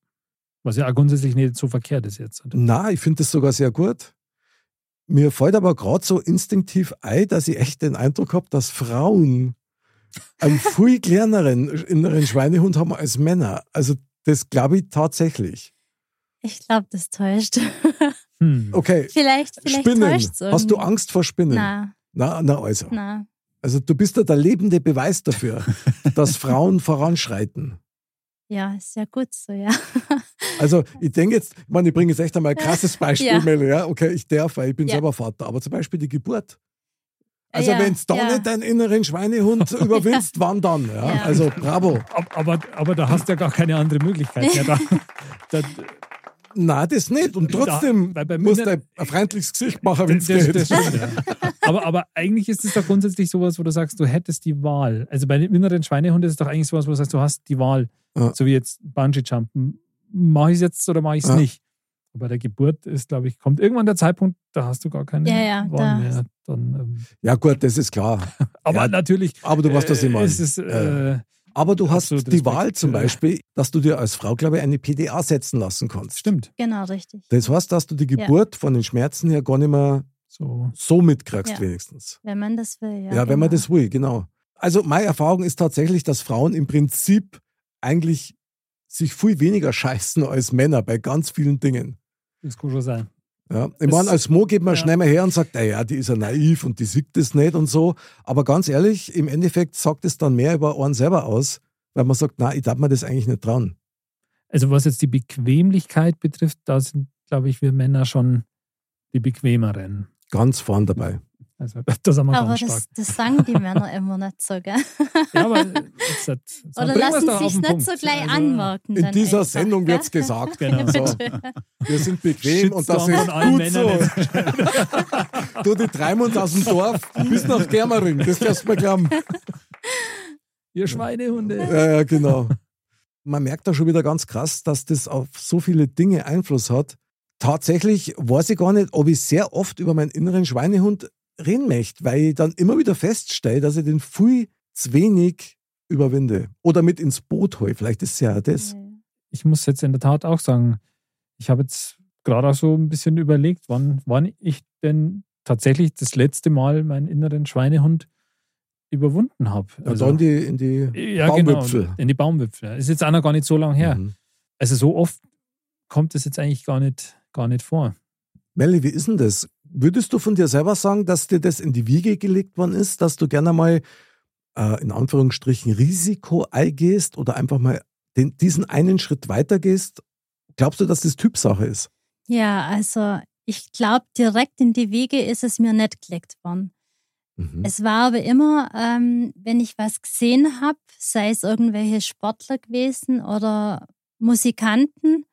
Was ja auch grundsätzlich nicht so verkehrt ist jetzt. Na, ich finde das sogar sehr gut. Mir fällt aber gerade so instinktiv ein, dass ich echt den Eindruck habe, dass Frauen einen viel kleineren inneren Schweinehund haben als Männer. Also das glaube ich tatsächlich. Ich glaube, das täuscht. Hm. Okay, vielleicht vielleicht Spinnen. Hast du. Angst vor Spinnen? Na, Na, na also. na. Also du bist ja der lebende Beweis dafür, dass Frauen voranschreiten. Ja, ist ja gut so, ja. Also ich denke jetzt, ich meine, ich bringe jetzt echt einmal ein krasses Beispiel, Ja. Mel, ja. Okay, ich darf, weil ich bin Ja. selber Vater, aber zum Beispiel die Geburt. Also Ja, wenn du da ja. nicht deinen inneren Schweinehund überwindst, wann dann? Ja? Ja. Also bravo. Ab- Aber, aber da hast du ja gar keine andere Möglichkeit mehr. Da, da, Na, das nicht. Und trotzdem Da- weil bei musst du ein freundliches Gesicht machen, wenn es Das, geht. das stimmt, ja. aber, aber eigentlich ist es doch grundsätzlich sowas, wo du sagst, du hättest die Wahl. Also bei dem inneren Schweinehund ist es doch eigentlich sowas, wo du sagst, du hast die Wahl. Ja. So wie jetzt Bungee-Jumpen. Mache ich es jetzt oder mache ich es Ja. nicht? Aber bei der Geburt ist, glaube ich, kommt irgendwann der Zeitpunkt, da hast du gar keine Ja, ja, Wahl da- mehr. Dann, ähm, Ja, gut, das ist klar. aber Ja, natürlich. Aber du weißt, was ich äh, meine. Es ist, äh, Aber du hast absolut die Respekt, Wahl zum ja. Beispiel, dass du dir als Frau, glaube ich, eine PDA setzen lassen kannst. stimmt. Genau, richtig. Das heißt, dass du die Geburt von den Schmerzen her gar nicht mehr So. so mitkriegst, Ja. wenigstens. Wenn man das will, ja. Ja, wenn man genau. das will, genau. Also meine Erfahrung ist tatsächlich, dass Frauen im Prinzip eigentlich sich viel weniger scheißen als Männer bei ganz vielen Dingen. Das kann schon sein. Ja, ich meine, als Mo geht man ja. schnell mal her und sagt, naja, die ist ja naiv und die sieht das nicht und so. Aber ganz ehrlich, im Endeffekt sagt es dann mehr über einen selber aus, weil man sagt, na, ich darf mir das eigentlich nicht trauen. Also was jetzt die Bequemlichkeit betrifft, da sind, glaube ich, wir Männer schon die bequemeren. Ganz vorn dabei. Also da sind wir Aber ganz stark. das, das sagen die Männer immer nicht so, gell? Ja, aber jetzt, jetzt Oder lassen auf sich nicht so gleich Also, anmerken. In dieser einfach, Sendung gell? wird's gesagt. Genau. So. Wir sind bequem und das Shitstorm ist gut so. Männern. Du, die Treimund aus dem Dorf, bis nach Germering, das kannst du mir glauben. Ihr Schweinehunde. Ja, ja, genau. Man merkt da schon wieder ganz krass, dass das auf so viele Dinge Einfluss hat. Tatsächlich weiß ich gar nicht, ob ich sehr oft über meinen inneren Schweinehund reden möchte, weil ich dann immer wieder feststelle, dass ich den viel zu wenig überwinde. Oder mit ins Boot hole. Vielleicht ist es ja das. Ich muss jetzt in der Tat auch sagen, ich habe jetzt gerade auch so ein bisschen überlegt, wann, wann ich denn tatsächlich das letzte Mal meinen inneren Schweinehund überwunden habe. Ja, da in die, in die ja, Baumwipfel. genau, in die Baumwipfel. Ist jetzt auch noch gar nicht so lange her. Mhm. Also so oft kommt es jetzt eigentlich gar nicht, gar nicht vor. Melli, wie ist denn das? Würdest du von dir selber sagen, dass dir das in die Wiege gelegt worden ist, dass du gerne mal äh, in Anführungsstrichen Risiko eingehst oder einfach mal den, diesen einen Schritt weitergehst? Glaubst du, dass das Typsache ist? Ja, also ich glaube, direkt in die Wege ist es mir nicht gelegt worden. Mhm. Es war aber immer, ähm, wenn ich was gesehen habe, sei es irgendwelche Sportler gewesen oder Musikanten,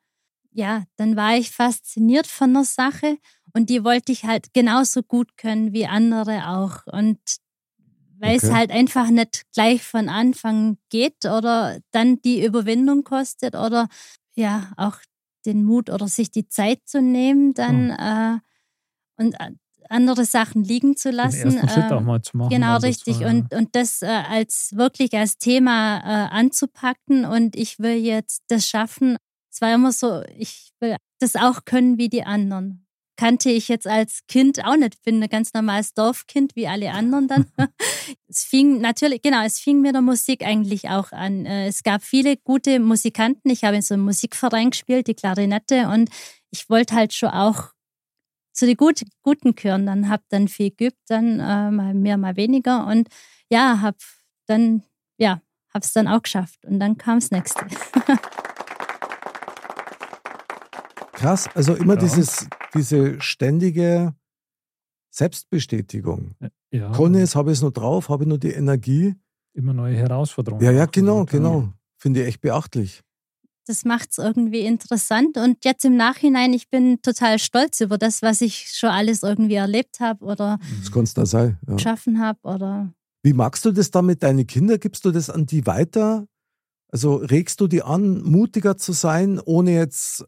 ja, dann war ich fasziniert von der Sache und die wollte ich halt genauso gut können wie andere auch. Und weil es Okay. halt einfach nicht gleich von Anfang geht oder dann die Überwindung kostet oder ja, auch den Mut oder sich die Zeit zu nehmen, dann äh, und äh, andere Sachen liegen zu Den lassen. Schritt äh, auch mal zu machen. Genau, Also richtig. zwar, Und, und das äh, als wirklich als Thema äh, anzupacken und ich will jetzt das schaffen. Es war immer so, ich will das auch können wie die anderen. Kannte ich jetzt als Kind auch nicht. Bin ein ganz normales Dorfkind wie alle anderen dann. es fing natürlich, genau, es fing mit der Musik eigentlich auch an. Äh, Es gab viele gute Musikanten. Ich habe in so einem Musikverein gespielt, die Klarinette und ich wollte halt schon auch zu den gut, guten Chören. Dann hab dann viel geübt, dann äh, mal mehr, mal weniger. Und ja, hab dann, ja, hab's dann auch geschafft. Und dann kam's nächste. Krass, also immer Ja. dieses, diese ständige Selbstbestätigung. ja, Kann ich es, habe ich es noch drauf, habe ich noch die Energie? immer neue Herausforderungen. Ja, ja, genau, genau. Finde ich echt beachtlich. Das macht's irgendwie interessant. Und jetzt im Nachhinein, ich bin total stolz über das, was ich schon alles irgendwie erlebt habe oder es da sein. Ja. geschaffen habe oder Wie magst du das dann mit deinen Kindern? Gibst du das an die weiter? Also regst du die an, mutiger zu sein, ohne jetzt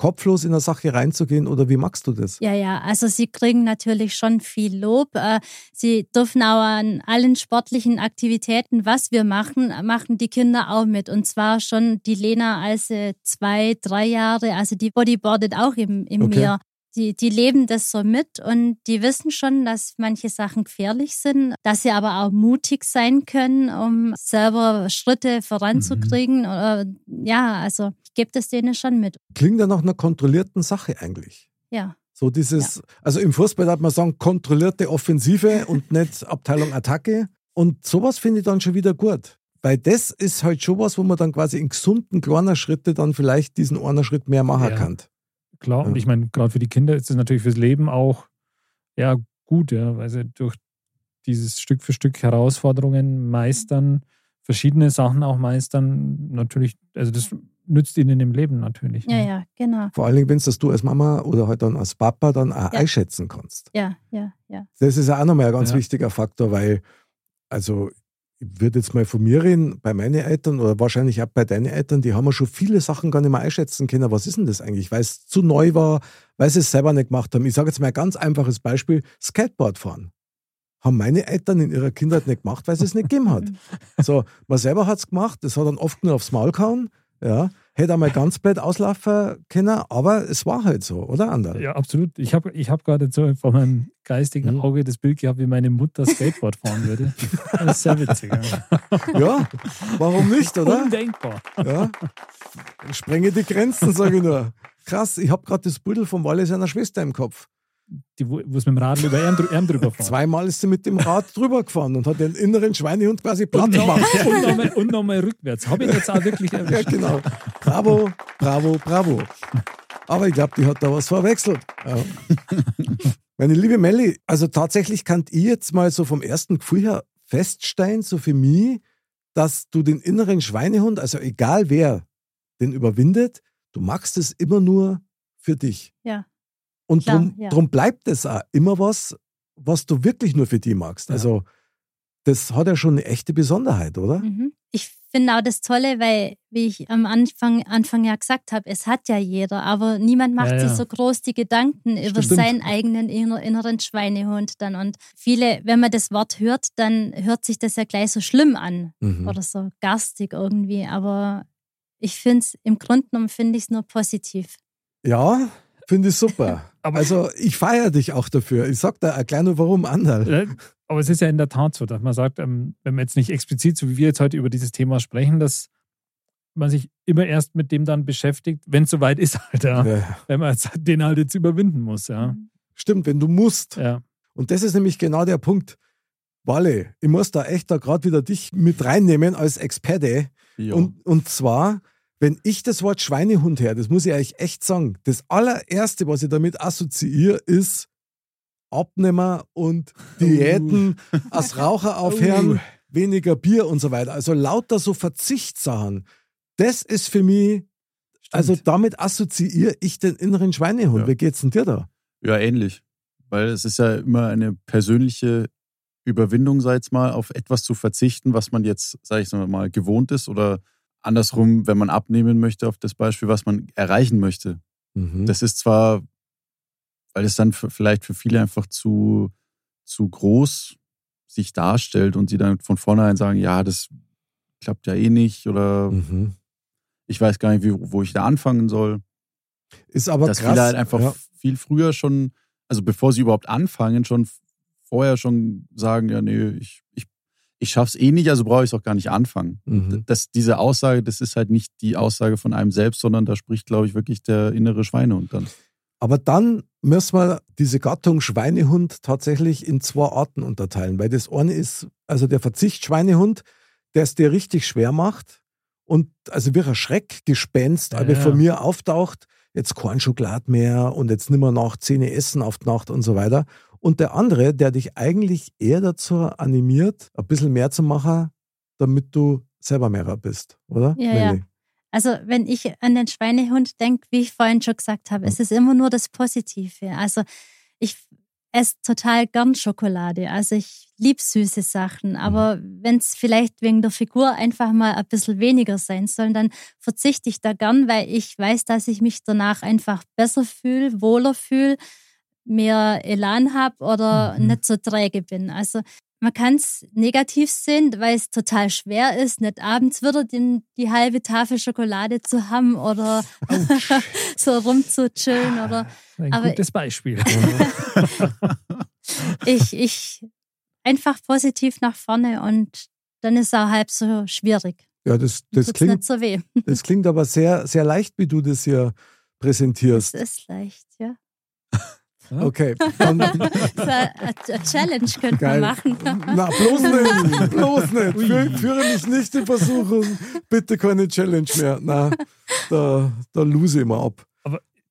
kopflos in der Sache reinzugehen? Oder wie magst du das? Ja, ja, also sie kriegen natürlich schon viel Lob. Äh, Sie dürfen auch an allen sportlichen Aktivitäten, was wir machen, machen die Kinder auch mit. Und zwar schon die Lena als zwei, drei Jahre, also die bodyboardet auch im, im Okay. Meer. Die, die leben das so mit und die wissen schon, dass manche Sachen gefährlich sind, dass sie aber auch mutig sein können, um selber Schritte voranzukriegen. Oder, ja, also ich gebe das denen schon mit. Klingt ja nach einer kontrollierten Sache eigentlich. Ja. So dieses, also im Fußball darf man sagen, kontrollierte Offensive und nicht Abteilung Attacke. Und sowas finde ich dann schon wieder gut. Weil das ist halt schon was, wo man dann quasi in gesunden kleiner Schritte dann vielleicht diesen einen Schritt mehr machen Ja. kann. Klar, und Ja. ich meine, gerade für die Kinder ist es natürlich fürs Leben auch ja, gut, ja, weil sie durch dieses Stück für Stück Herausforderungen meistern, verschiedene Sachen auch meistern. Natürlich, also das nützt ihnen im Leben natürlich. Ja, ne? ja, genau. Vor allen Dingen, wenn es das du als Mama oder halt dann als Papa dann auch Ja. einschätzen kannst. Ja, ja, ja. Das ist ja auch nochmal ein ganz Ja. wichtiger Faktor, weil, also, ich würde jetzt mal von mir reden, bei meinen Eltern oder wahrscheinlich auch bei deinen Eltern, die haben ja schon viele Sachen gar nicht mehr einschätzen können. Was ist denn das eigentlich? Weil es zu neu war, weil sie es selber nicht gemacht haben. Ich sage jetzt mal ein ganz einfaches Beispiel: Skateboard fahren. Haben meine Eltern in ihrer Kindheit nicht gemacht, weil es es nicht gegeben hat. So, man selber hat es gemacht, das hat dann oft nur aufs Maul gehauen. Ja, hätte einmal ganz blöd auslaufen können, aber es war halt so, oder Anderl? Ja, absolut. Ich habe ich hab gerade so vor meinem geistigen Mhm. Auge das Bild gehabt, wie meine Mutter Skateboard fahren würde. Das ist sehr witzig. Ja. Warum nicht, oder? Undenkbar. Ja. Sprenge die Grenzen, sage ich nur. Krass, ich habe gerade das Bild von Walle seiner Schwester im Kopf. Die, wo es mit dem Radl über drü- Arm drüber fahren. Zweimal ist sie mit dem Rad drüber gefahren und hat den inneren Schweinehund quasi platt Und gemacht. nochmal und nochmal- und nochmal rückwärts. Habe ich jetzt auch wirklich Ja, erwischt. genau. Bravo, bravo, bravo. Aber ich glaube, die hat da was verwechselt. Ja. Meine liebe Melli, also tatsächlich kann ich jetzt mal so vom ersten Gefühl her feststellen, so für mich, dass du den inneren Schweinehund, also egal wer den überwindet, du machst es immer nur für dich. Ja. Und Klar, drum, ja. drum bleibt es auch immer was, was du wirklich nur für die magst. Ja. Also das hat ja schon eine echte Besonderheit, oder? Mhm. Ich finde auch das Tolle, weil, wie ich am Anfang, Anfang ja gesagt habe, es hat ja jeder, aber niemand macht Ja, ja. sich so groß die Gedanken über Stimmt. seinen eigenen inner, inneren Schweinehund dann. Und viele, wenn man das Wort hört, dann hört sich das ja gleich so schlimm an Mhm. oder so garstig irgendwie. Aber ich finde es, im Grunde genommen finde ich es nur positiv. Ja, finde ich super. Aber- also ich feiere dich auch dafür. Ich sag da gleich nur warum, Anderl. Aber es ist ja in der Tat so, dass man sagt, ähm, wenn man jetzt nicht explizit, so wie wir jetzt heute über dieses Thema sprechen, dass man sich immer erst mit dem dann beschäftigt, wenn es soweit ist, halt, ja. Ja. wenn man den halt jetzt überwinden muss. Ja. Mhm. Stimmt, wenn du musst. Ja. Und das ist nämlich genau der Punkt. Walle, ich muss da echt da gerade wieder dich mit reinnehmen als Experte. Und, und zwar, wenn ich das Wort Schweinehund her, das muss ich euch echt sagen, das allererste, was ich damit assoziiere, ist Abnehmer und Diäten, als Raucher aufhören, weniger Bier und so weiter. Also lauter so Verzichtssachen. Das ist für mich, also damit assoziiere ich den inneren Schweinehund. Ja. Wie geht's denn dir da? Ja, ähnlich. Weil es ist ja immer eine persönliche Überwindung, sei es mal, auf etwas zu verzichten, was man jetzt, sage ich mal, gewohnt ist oder andersrum, wenn man abnehmen möchte, auf das Beispiel, was man erreichen möchte. Mhm. Das ist zwar, weil es dann für, vielleicht für viele einfach zu, zu groß sich darstellt und sie dann von vornherein sagen, ja, das klappt ja eh nicht oder Mhm. ich weiß gar nicht, wie, wo ich da anfangen soll. Ist aber dass krass. viele halt einfach ja. viel früher schon, also bevor sie überhaupt anfangen, schon vorher schon sagen, ja, nee, ich, ich, ich schaff's eh nicht, also brauche ich es auch gar nicht anfangen. Mhm. Das, diese Aussage, das ist halt nicht die Aussage von einem selbst, sondern da spricht, glaube ich, wirklich der innere Schweinehund dann. Aber dann müssen wir diese Gattung Schweinehund tatsächlich in zwei Arten unterteilen, weil das eine ist, also der Verzicht Schweinehund, der es dir richtig schwer macht und also wie ein Schreckgespenst, Ja, aber ja. von mir auftaucht, jetzt kein Schokolad mehr und jetzt nimmer nach Zähne essen auf die Nacht und so weiter. Und der andere, der dich eigentlich eher dazu animiert, ein bisschen mehr zu machen, damit du selber mehrer bist, oder? Ja, ja. Also wenn ich an den Schweinehund denke, wie ich vorhin schon gesagt habe, es ist immer nur das Positive. Also ich esse total gern Schokolade. Also ich liebe süße Sachen. Aber wenn es vielleicht wegen der Figur einfach mal ein bisschen weniger sein soll, dann verzichte ich da gern, weil ich weiß, dass ich mich danach einfach besser fühle, wohler fühle, mehr Elan habe oder Mhm. nicht so träge bin. Also man kann es negativ sehen, weil es total schwer ist, nicht abends wieder den, die halbe Tafel Schokolade zu haben oder so rumzuchillen oder Ein Aber- gutes Beispiel. ich, ich einfach positiv nach vorne und dann ist es auch halb so schwierig. Ja, das, das klingt nicht so weh. Das klingt aber sehr, sehr leicht, wie du das hier Es präsentierst. ist leicht, ja. Okay, dann, So eine eine Challenge könnte Geil. man machen. na, bloß nicht, bloß nicht. Führe, führe mich nicht in Versuchung. Bitte keine Challenge mehr. Na, da, da lose ich mal ab.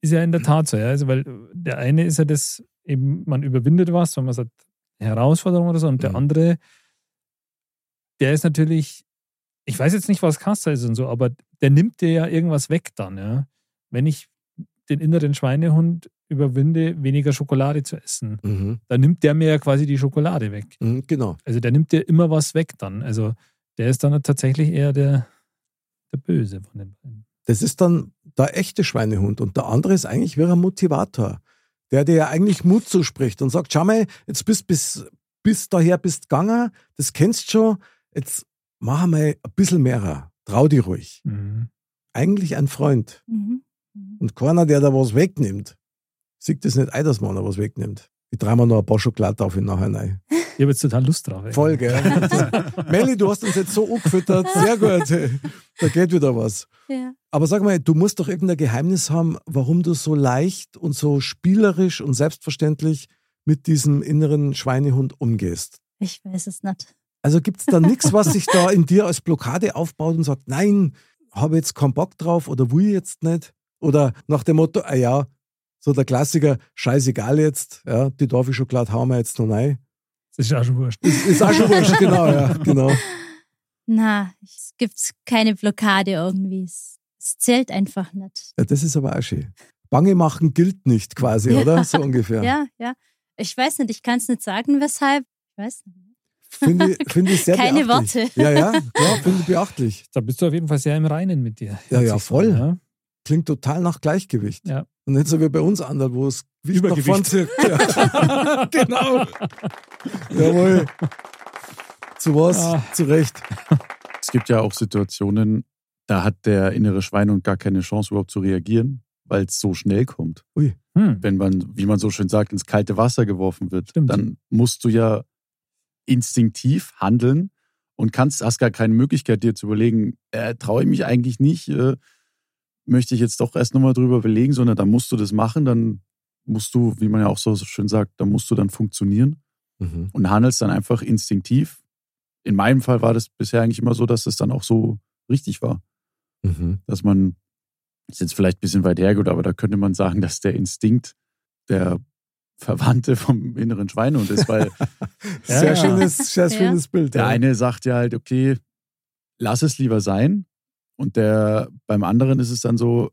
Ist ja in der Tat so, ja. Also, weil der eine ist ja das, eben, man überwindet was, wenn man sagt, Herausforderung oder so, und der Mhm. andere, der ist natürlich ich weiß jetzt nicht, was Kassa ist und so, aber der nimmt dir ja irgendwas weg dann, ja. Wenn ich den inneren Schweinehund überwinde, weniger Schokolade zu essen, Mhm. dann nimmt der mir ja quasi die Schokolade weg. Mhm, genau. Also der nimmt dir immer was weg dann. Also der ist dann tatsächlich eher der, der Böse von den beiden. Das ist dann der echte Schweinehund. Und der andere ist eigentlich wie ein Motivator, der dir ja eigentlich Mut zuspricht und sagt, schau mal, jetzt bist bis, bis daher bist gegangen, das kennst schon, jetzt mach mal ein bisschen mehr. Trau dich ruhig. Mhm. Eigentlich ein Freund. Mhm. Mhm. Und keiner, der da was wegnimmt, sieht das nicht ein, dass man da was wegnimmt. Ich drehe mir noch ein paar Schokolade auf ihn nachher rein. Ich habe jetzt total Lust drauf. ey. Voll, gell? Melli, du hast uns jetzt so angefüttert. Sehr gut. Da geht wieder was. Ja. Aber sag mal, du musst doch irgendein Geheimnis haben, warum du so leicht und so spielerisch und selbstverständlich mit diesem inneren Schweinehund umgehst. Ich weiß es nicht. Also gibt es da nichts, was sich da in dir als Blockade aufbaut und sagt, nein, habe jetzt keinen Bock drauf oder will ich jetzt nicht? Oder nach dem Motto, ah ja, so der Klassiker, scheißegal jetzt, ja, die Dorfi-Schokolade hauen wir jetzt noch rein. Das ist auch schon wurscht. Ist, ist auch schon wurscht, genau, ja, genau. Na, es gibt keine Blockade irgendwie. Es, es zählt einfach nicht. Ja, das ist aber auch schön. Bange machen gilt nicht quasi, Ja. oder? So ungefähr. Ja, ja. Ich weiß nicht, ich kann es nicht sagen, weshalb. Ich weiß nicht. Finde ich, finde ich sehr Keine beachtlich. Worte. Ja, ja, klar, finde ich beachtlich. Da bist du auf jeden Fall sehr im Reinen mit dir. Ja, ja, voll. Ja. Klingt total nach Gleichgewicht. Ja. Und nicht so wie bei uns anderen, wo es Gewicht nach Übergewicht. vorn zirkt. Ja. genau. Jawohl. Zu was? Ah. Zu Recht. Es gibt ja auch Situationen, da hat der innere Schweinehund gar keine Chance überhaupt zu reagieren, weil es so schnell kommt. Hm. Wenn man, wie man so schön sagt, ins kalte Wasser geworfen wird, Stimmt. dann musst du ja instinktiv handeln und kannst, hast gar keine Möglichkeit, dir zu überlegen, äh, traue ich mich eigentlich nicht, äh, möchte ich jetzt doch erst nochmal drüber überlegen, sondern dann musst du das machen, dann musst du, wie man ja auch so schön sagt, dann musst du dann funktionieren Mhm. und handelst dann einfach instinktiv. In meinem Fall war das bisher eigentlich immer so, dass es dann auch so richtig war, Mhm. dass man, ist jetzt vielleicht ein bisschen weit hergeholt, aber da könnte man sagen, dass der Instinkt der Verwandte vom inneren Schweinehund ist, weil Sehr Ja. schönes, sehr Ja. schönes Bild. der ja. eine sagt ja halt, okay, lass es lieber sein und der beim anderen ist es dann so,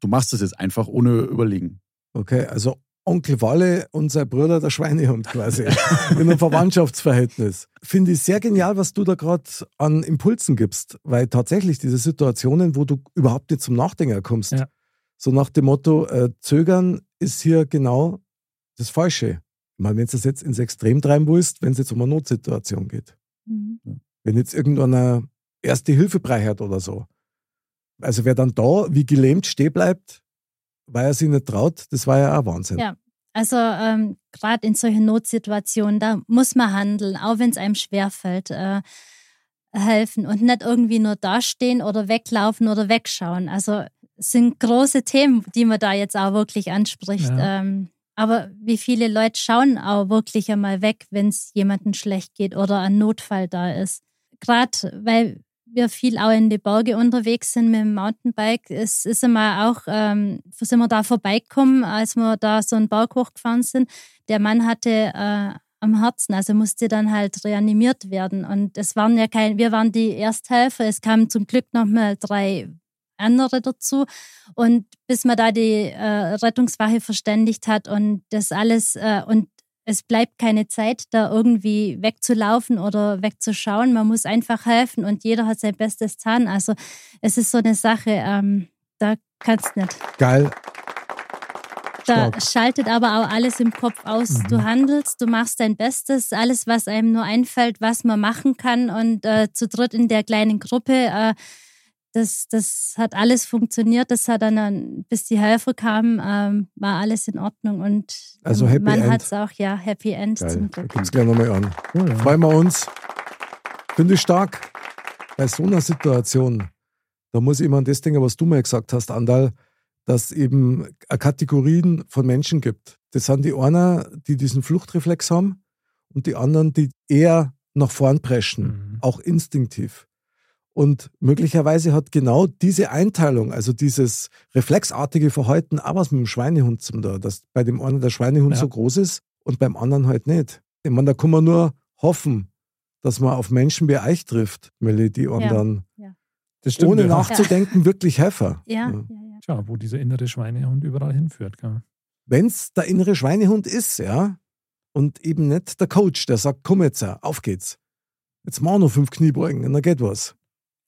du machst es jetzt einfach ohne überlegen. Okay, also Onkel Walle und sein Bruder der Schweinehund quasi. in einem Verwandtschaftsverhältnis. Finde ich sehr genial, was du da gerade an Impulsen gibst, weil tatsächlich diese Situationen, wo du überhaupt nicht zum Nachdenken kommst, Ja. so nach dem Motto, äh, zögern ist hier genau das Falsche. Ich meine, wenn du das jetzt ins Extrem treiben willst, wenn es jetzt um eine Notsituation geht. Mhm. Wenn jetzt irgendeiner erste Hilfe braucht oder so. Also wer dann da wie gelähmt stehen bleibt, weil er sich nicht traut, das war ja auch Wahnsinn. Ja. Also ähm, gerade in solchen Notsituationen, da muss man handeln, auch wenn es einem schwerfällt, äh, helfen und nicht irgendwie nur dastehen oder weglaufen oder wegschauen. Also es sind große Themen, die man da jetzt auch wirklich anspricht. Ja. Ähm, aber wie viele Leute schauen auch wirklich einmal weg, wenn es jemandem schlecht geht oder ein Notfall da ist. Gerade weil wir viel auch in die Berge unterwegs sind mit dem Mountainbike, es ist immer auch, ähm, sind wir da vorbeigekommen, als wir da so einen Berg hochgefahren sind. Der Mann hatte äh, am Herzen, also musste dann halt reanimiert werden. Und es waren ja kein, wir waren die Ersthelfer, es kamen zum Glück noch mal drei andere dazu. Und bis man da die äh, Rettungswache verständigt hat und das alles äh, und es bleibt keine Zeit, da irgendwie wegzulaufen oder wegzuschauen. Man muss einfach helfen und jeder hat sein Bestes getan. Also es ist so eine Sache, ähm, da kannst du nicht. Geil. Da Stark. schaltet aber auch alles im Kopf aus. Mhm. Du handelst, du machst dein Bestes, alles, was einem nur einfällt, was man machen kann. Und äh, zu dritt in der kleinen Gruppe, äh, das, das hat alles funktioniert. Das hat dann, dann bis die Helfer kamen, ähm, war alles in Ordnung. Und Also ähm, Happy man hat es auch, ja, Happy End Geil. zum Da Glück. gibt's gleich nochmal an. Cool, ja. Freuen wir uns. Finde ich stark. Bei so einer Situation, da muss ich immer an das denken, was du mal gesagt hast, Andal, dass eben Kategorien von Menschen gibt. Das sind die einer, die diesen Fluchtreflex haben und die anderen, die eher nach vorn preschen, Mhm. auch instinktiv. Und möglicherweise hat genau diese Einteilung, also dieses reflexartige Verhalten, auch was mit dem Schweinehund zum da, dass bei dem einen der Schweinehund Ja. so groß ist und beim anderen halt nicht. Ich meine, da kann man nur hoffen, dass man auf Menschen wie euch trifft, Melody, und Ja. dann Das stimmt. ohne ja. nachzudenken wirklich helfen. Ja, Ja. ja, ja. Tja, wo dieser innere Schweinehund überall hinführt. Gell? Wenn es der innere Schweinehund ist, ja, und eben nicht der Coach, der sagt, komm jetzt, auf geht's. Jetzt mach noch fünf Kniebeugen und dann geht was.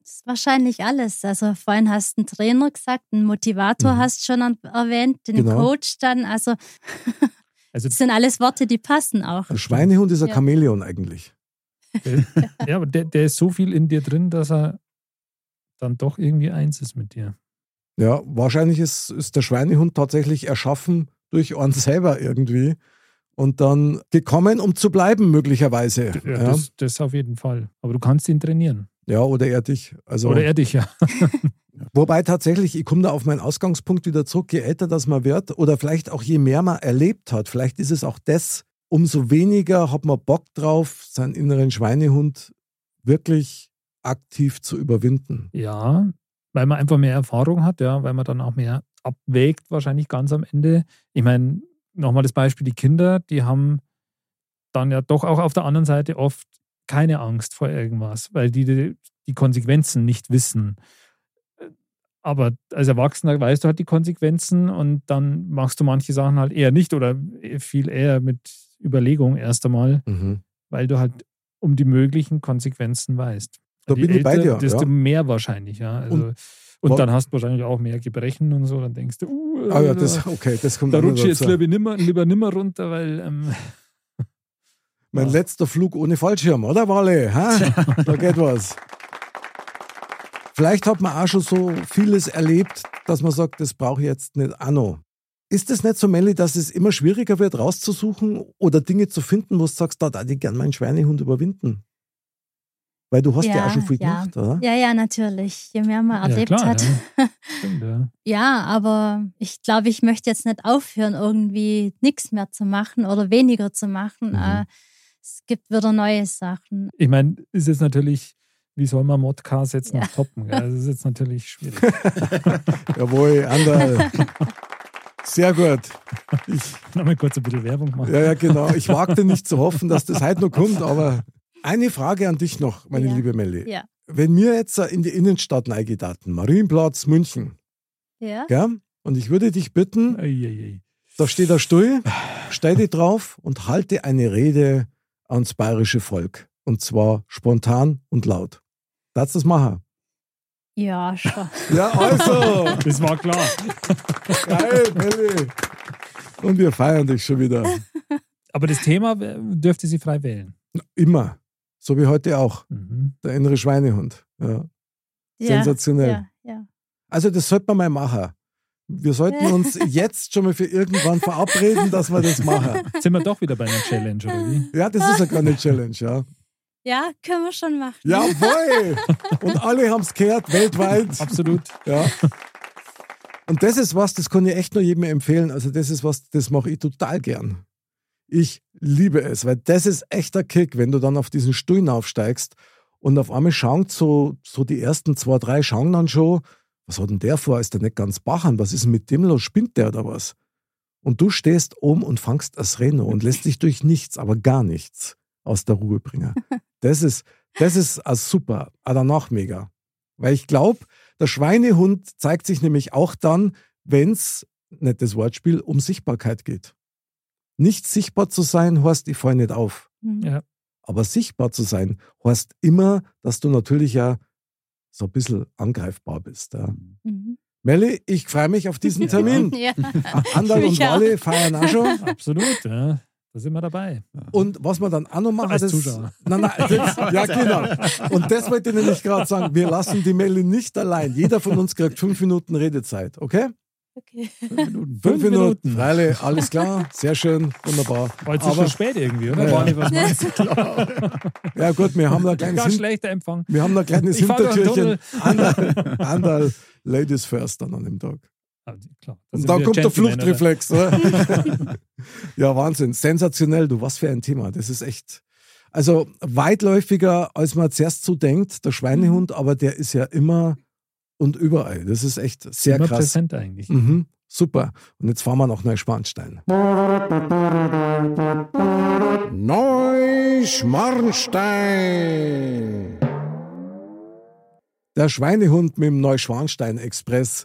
Ist wahrscheinlich alles. Also vorhin hast du einen Trainer gesagt, einen Motivator Mhm. hast du schon erwähnt, den Genau. Coach dann. Also Also das sind alles Worte, die passen auch. Der Schweinehund ist ein Ja. Chamäleon eigentlich. der, ja, aber der, der ist so viel in dir drin, dass er dann doch irgendwie eins ist mit dir. Ja, wahrscheinlich ist, ist der Schweinehund tatsächlich erschaffen durch uns selber irgendwie und dann gekommen, um zu bleiben, möglicherweise. Ja, Ja, Das, das auf jeden Fall. Aber du kannst ihn trainieren. Ja oder er dich. Also, Oder er dich, ja. Wobei tatsächlich, ich komme da auf meinen Ausgangspunkt wieder zurück, je älter das man wird oder vielleicht auch je mehr man erlebt hat, vielleicht ist es auch das, umso weniger hat man Bock drauf, seinen inneren Schweinehund wirklich aktiv zu überwinden. Ja, weil man einfach mehr Erfahrung hat, ja, weil man dann auch mehr abwägt, wahrscheinlich ganz am Ende. Ich meine, nochmal das Beispiel, die Kinder, die haben dann ja doch auch auf der anderen Seite oft keine Angst vor irgendwas, weil die die, die Konsequenzen nicht wissen. Aber als Erwachsener weißt du halt die Konsequenzen und dann machst du manche Sachen halt eher nicht oder viel eher mit Überlegung erst einmal, Mhm. weil du halt um die möglichen Konsequenzen weißt. Da Je bin ich bei dir, Desto ja. mehr wahrscheinlich, ja. Also, Und- und, dann hast du wahrscheinlich auch mehr Gebrechen und so. Dann denkst du, uh, Ah ja, das, okay, das kommt da rutsche ich jetzt lieber nimmer, lieber nimmer runter, weil ähm, Mein Ja. letzter Flug ohne Fallschirm, oder Walle? Ha? Da geht was. Vielleicht hat man auch schon so vieles erlebt, dass man sagt, das brauche ich jetzt nicht auch noch. Ist es nicht so, Melli, dass es immer schwieriger wird, rauszusuchen oder Dinge zu finden, wo du sagst, da darf ich gern meinen Schweinehund überwinden? Weil du hast ja, auch schon viel ja. gemacht, oder? Ja, ja, natürlich. Je mehr man ja, erlebt klar, hat. Ja. Stimmt, ja. Ja, aber ich glaube, ich möchte jetzt nicht aufhören, irgendwie nichts mehr zu machen oder weniger zu machen. Mhm. Äh, es gibt wieder neue Sachen. Ich meine, ist jetzt natürlich, wie soll man Modcast jetzt noch Ja. toppen? Gell? Das ist jetzt natürlich schwierig. Jawohl, Anderl. Sehr gut. Ich, Nochmal kurz ein bisschen Werbung machen. ja, ja, genau. Ich wagte nicht zu hoffen, dass das heute noch kommt, aber eine Frage an dich noch, meine Ja. liebe Melli. Ja. Wenn wir jetzt in die Innenstadt eingedaten, Marienplatz, München, Ja. gell? und ich würde dich bitten, Eieiei. da steht der Stuhl, stell dich drauf und halte eine Rede ans bayerische Volk. Und zwar spontan und laut. Darfst du das machen? Ja, schon. Ja, also. Das war klar. Geil, Melli. Und wir feiern dich schon wieder. Aber das Thema äh, dürfte sie frei wählen. Immer. So wie heute auch. Mhm. Der innere Schweinehund. Ja. ja. Sensationell. Ja, ja. Also das sollte man mal machen. Wir sollten uns jetzt schon mal für irgendwann verabreden, dass wir das machen. Jetzt sind wir doch wieder bei einer Challenge, oder wie? Ja, das ist ja gar eine Challenge, ja. ja, können wir schon machen. Jawohl! Und alle haben es gehört, weltweit. Absolut. Ja. Und das ist was, das kann ich echt nur jedem empfehlen. Also das ist was, das mache ich total gern. Ich liebe es, weil das ist echter Kick, wenn du dann auf diesen Stuhl aufsteigst und auf einmal schauen so, so die ersten zwei, drei schauen dann schon, was hat denn der vor? Ist der nicht ganz bachern? Was ist denn mit dem los? Spinnt der oder was? Und du stehst oben und fangst das Reno und lässt dich durch nichts, aber gar nichts aus der Ruhe bringen. Das ist, das ist super, aber danach mega. Weil ich glaube, der Schweinehund zeigt sich nämlich auch dann, wenn es, nicht das Wortspiel, um Sichtbarkeit geht. Nicht sichtbar zu sein, heißt, ich falle nicht auf. Mhm. Ja. Aber sichtbar zu sein, heißt immer, dass du natürlich ja so ein bisschen angreifbar bist. Ja. Mhm. Melli, ich freue mich auf diesen Ja. Termin. Ja. Andal und. Walle feiern auch schon. Absolut, ja. Da sind wir dabei. Und was wir dann auch noch machen, Als das, Zuschauer. Nein, nein, das, ja genau. Und das wollte ich nämlich gerade sagen. Wir lassen die Melli nicht allein. Jeder von uns kriegt fünf Minuten Redezeit, okay? Okay. Fünf Minuten. Fünf Minuten. Freile, alles klar, sehr schön, wunderbar. War jetzt Aber- schon spät irgendwie, oder? Ja, War ja. nicht was meinst Ja gut, wir haben da ein kleines, Ganz schlechter Empfang. wir haben da ein kleines Ich Hintertürchen. Andal, Andal, Ladies first dann an dem Tag. Ah, klar. Da Und dann kommt der? Fluchtreflex. Oder? ja, Wahnsinn. Sensationell, du, was für ein Thema. Das ist echt. Also weitläufiger, als man zuerst so denkt, der Schweinehund, aber der ist ja immer und überall. Das ist echt sehr Immer krass. präsent eigentlich. Mhm, super. Und jetzt fahren wir nach Neuschwanstein. Neuschmarnstein. Der Schweinehund mit dem Neuschwanstein-Express.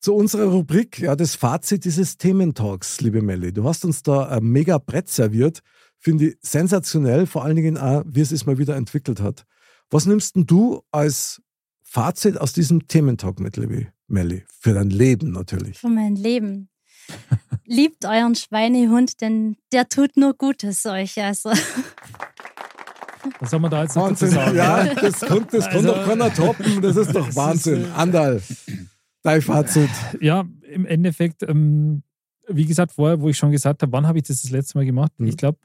Zu unserer Rubrik, ja, das Fazit dieses Thementalks, liebe Melli. Du hast uns da ein mega Brett serviert. Finde ich sensationell, vor allen Dingen auch, wie es sich mal wieder entwickelt hat. Was nimmst denn du als Fazit aus diesem Thementalk mit, liebe Melli? Für dein Leben natürlich. Für mein Leben. Liebt euren Schweinehund, denn der tut nur Gutes euch. Also. Was soll man da jetzt noch Wahnsinn. sagen? Ja, das, kommt, das kann Also- doch keiner toppen. Das ist doch Wahnsinn. Andal, dein Fazit. ja, im Endeffekt, ähm, wie gesagt, vorher, wo ich schon gesagt habe, wann habe ich das das letzte Mal gemacht? Mhm. Ich glaube,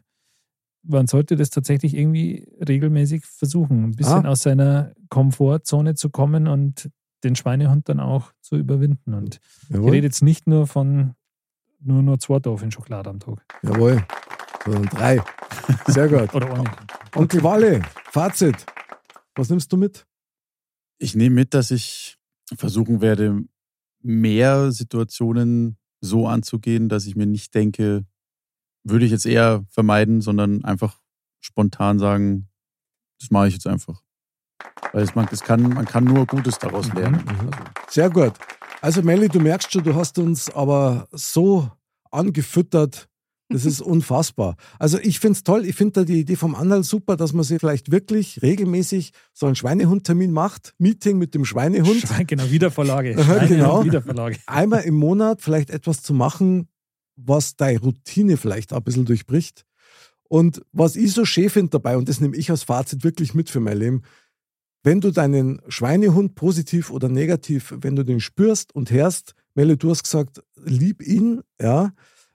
man sollte das tatsächlich irgendwie regelmäßig versuchen, ein bisschen Ah. aus seiner Komfortzone zu kommen und den Schweinehund dann auch zu überwinden. Und ich Jawohl. rede jetzt nicht nur von nur nur zwei Tafel Schokolade am Tag. Jawohl. Sondern drei. Sehr gut. Oder eine. Onkel Walle, Fazit. Was nimmst du mit? Ich nehme mit, dass ich versuchen werde, mehr Situationen so anzugehen, dass ich mir nicht denke, würde ich jetzt eher vermeiden, sondern einfach spontan sagen, das mache ich jetzt einfach. Weil es, man, es kann, man kann nur Gutes daraus lernen. Mhm. Sehr gut. Also Melli, du merkst schon, du hast uns aber so angefüttert. Das ist unfassbar. Also ich finde es toll. Ich finde da die Idee vom Andal super, dass man sich vielleicht wirklich regelmäßig so einen Schweinehundtermin macht. Meeting mit dem Schweinehund. Schwein, genau, Wiedervorlage. Aha, Schweine genau. und Wiedervorlage. Einmal im Monat vielleicht etwas zu machen, was deine Routine vielleicht ein bisschen durchbricht. Und was ich so schön finde dabei, und das nehme ich als Fazit wirklich mit für mein Leben, wenn du deinen Schweinehund positiv oder negativ, wenn du den spürst und hörst, Melle, du hast gesagt, lieb ihn, ja,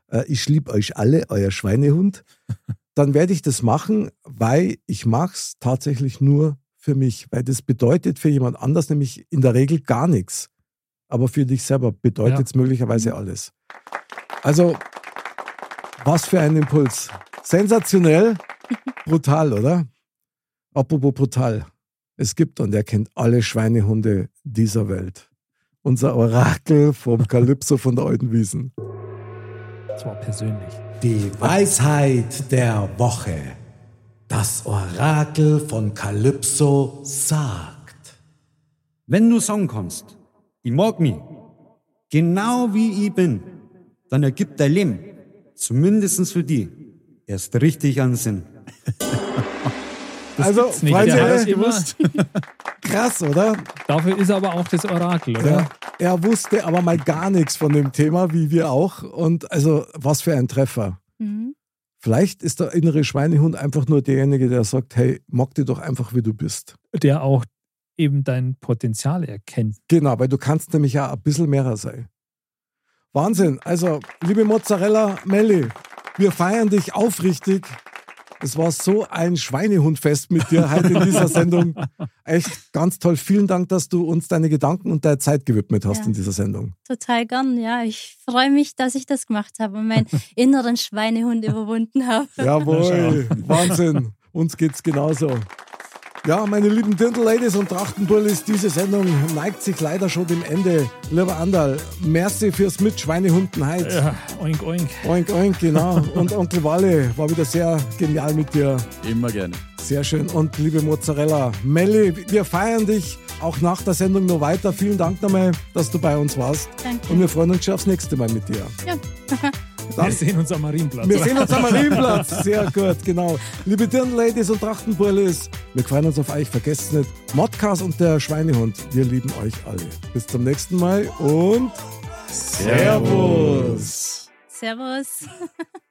äh, ich lieb euch alle, euer Schweinehund, dann werde ich das machen, weil ich mache es tatsächlich nur für mich, weil das bedeutet für jemand anders nämlich in der Regel gar nichts. Aber für dich selber bedeutet Ja. es möglicherweise alles. Also, was für ein Impuls. Sensationell, brutal, oder? Apropos brutal. Es gibt und er kennt alle Schweinehunde dieser Welt. Unser Orakel vom Kalypso von der Alten Wiesen. Das war persönlich. Die Weisheit der Woche. Das Orakel von Kalypso sagt. Wenn du sagen kannst, ich mag mich, genau wie ich bin, dann ergibt dein Leben, zumindest für die, erst richtig einen Sinn. also, gibt's nicht. Der Freunde, hat's gewusst. krass, oder? Dafür ist aber auch das Orakel, oder? Ja, er wusste aber mal gar nichts von dem Thema, wie wir auch. Und also, was für ein Treffer. Mhm. Vielleicht ist der innere Schweinehund einfach nur derjenige, der sagt, hey, mag dich doch einfach, wie du bist. Der auch eben dein Potenzial erkennt. Genau, weil du kannst nämlich ja ein bisschen mehrer sein. Wahnsinn. Also, liebe Mozzarella Melli, wir feiern dich aufrichtig. Es war so ein Schweinehundfest mit dir heute in dieser Sendung. Echt ganz toll. Vielen Dank, dass du uns deine Gedanken und deine Zeit gewidmet hast Ja. in dieser Sendung. Total gern, ja. Ich freue mich, dass ich das gemacht habe und meinen inneren Schweinehund überwunden habe. Jawohl, Wahnsinn. Uns geht's genauso. Ja, meine lieben Dirndl-Ladies und Trachtenbullis, diese Sendung neigt sich leider schon dem Ende. Lieber Andal, merci fürs Mitschweinehunden heute. Ja, oink, oink. Oink, oink, genau. Und Onkel Walle war wieder sehr genial mit dir. Immer gerne. Sehr schön. Und liebe Mozzarella, Melli, wir feiern dich auch nach der Sendung noch weiter. Vielen Dank nochmal, dass du bei uns warst. Danke. Und wir freuen uns schon aufs nächste Mal mit dir. Ja. Wir sehen uns am Marienplatz. Wir sehen uns am Marienplatz. Sehr gut, genau. Liebe Dirndl-Ladies und Trachtenbullis, wir freuen uns auf euch. Vergesst nicht, Modcast und der Schweinehund, wir lieben euch alle. Bis zum nächsten Mal und Servus. Servus.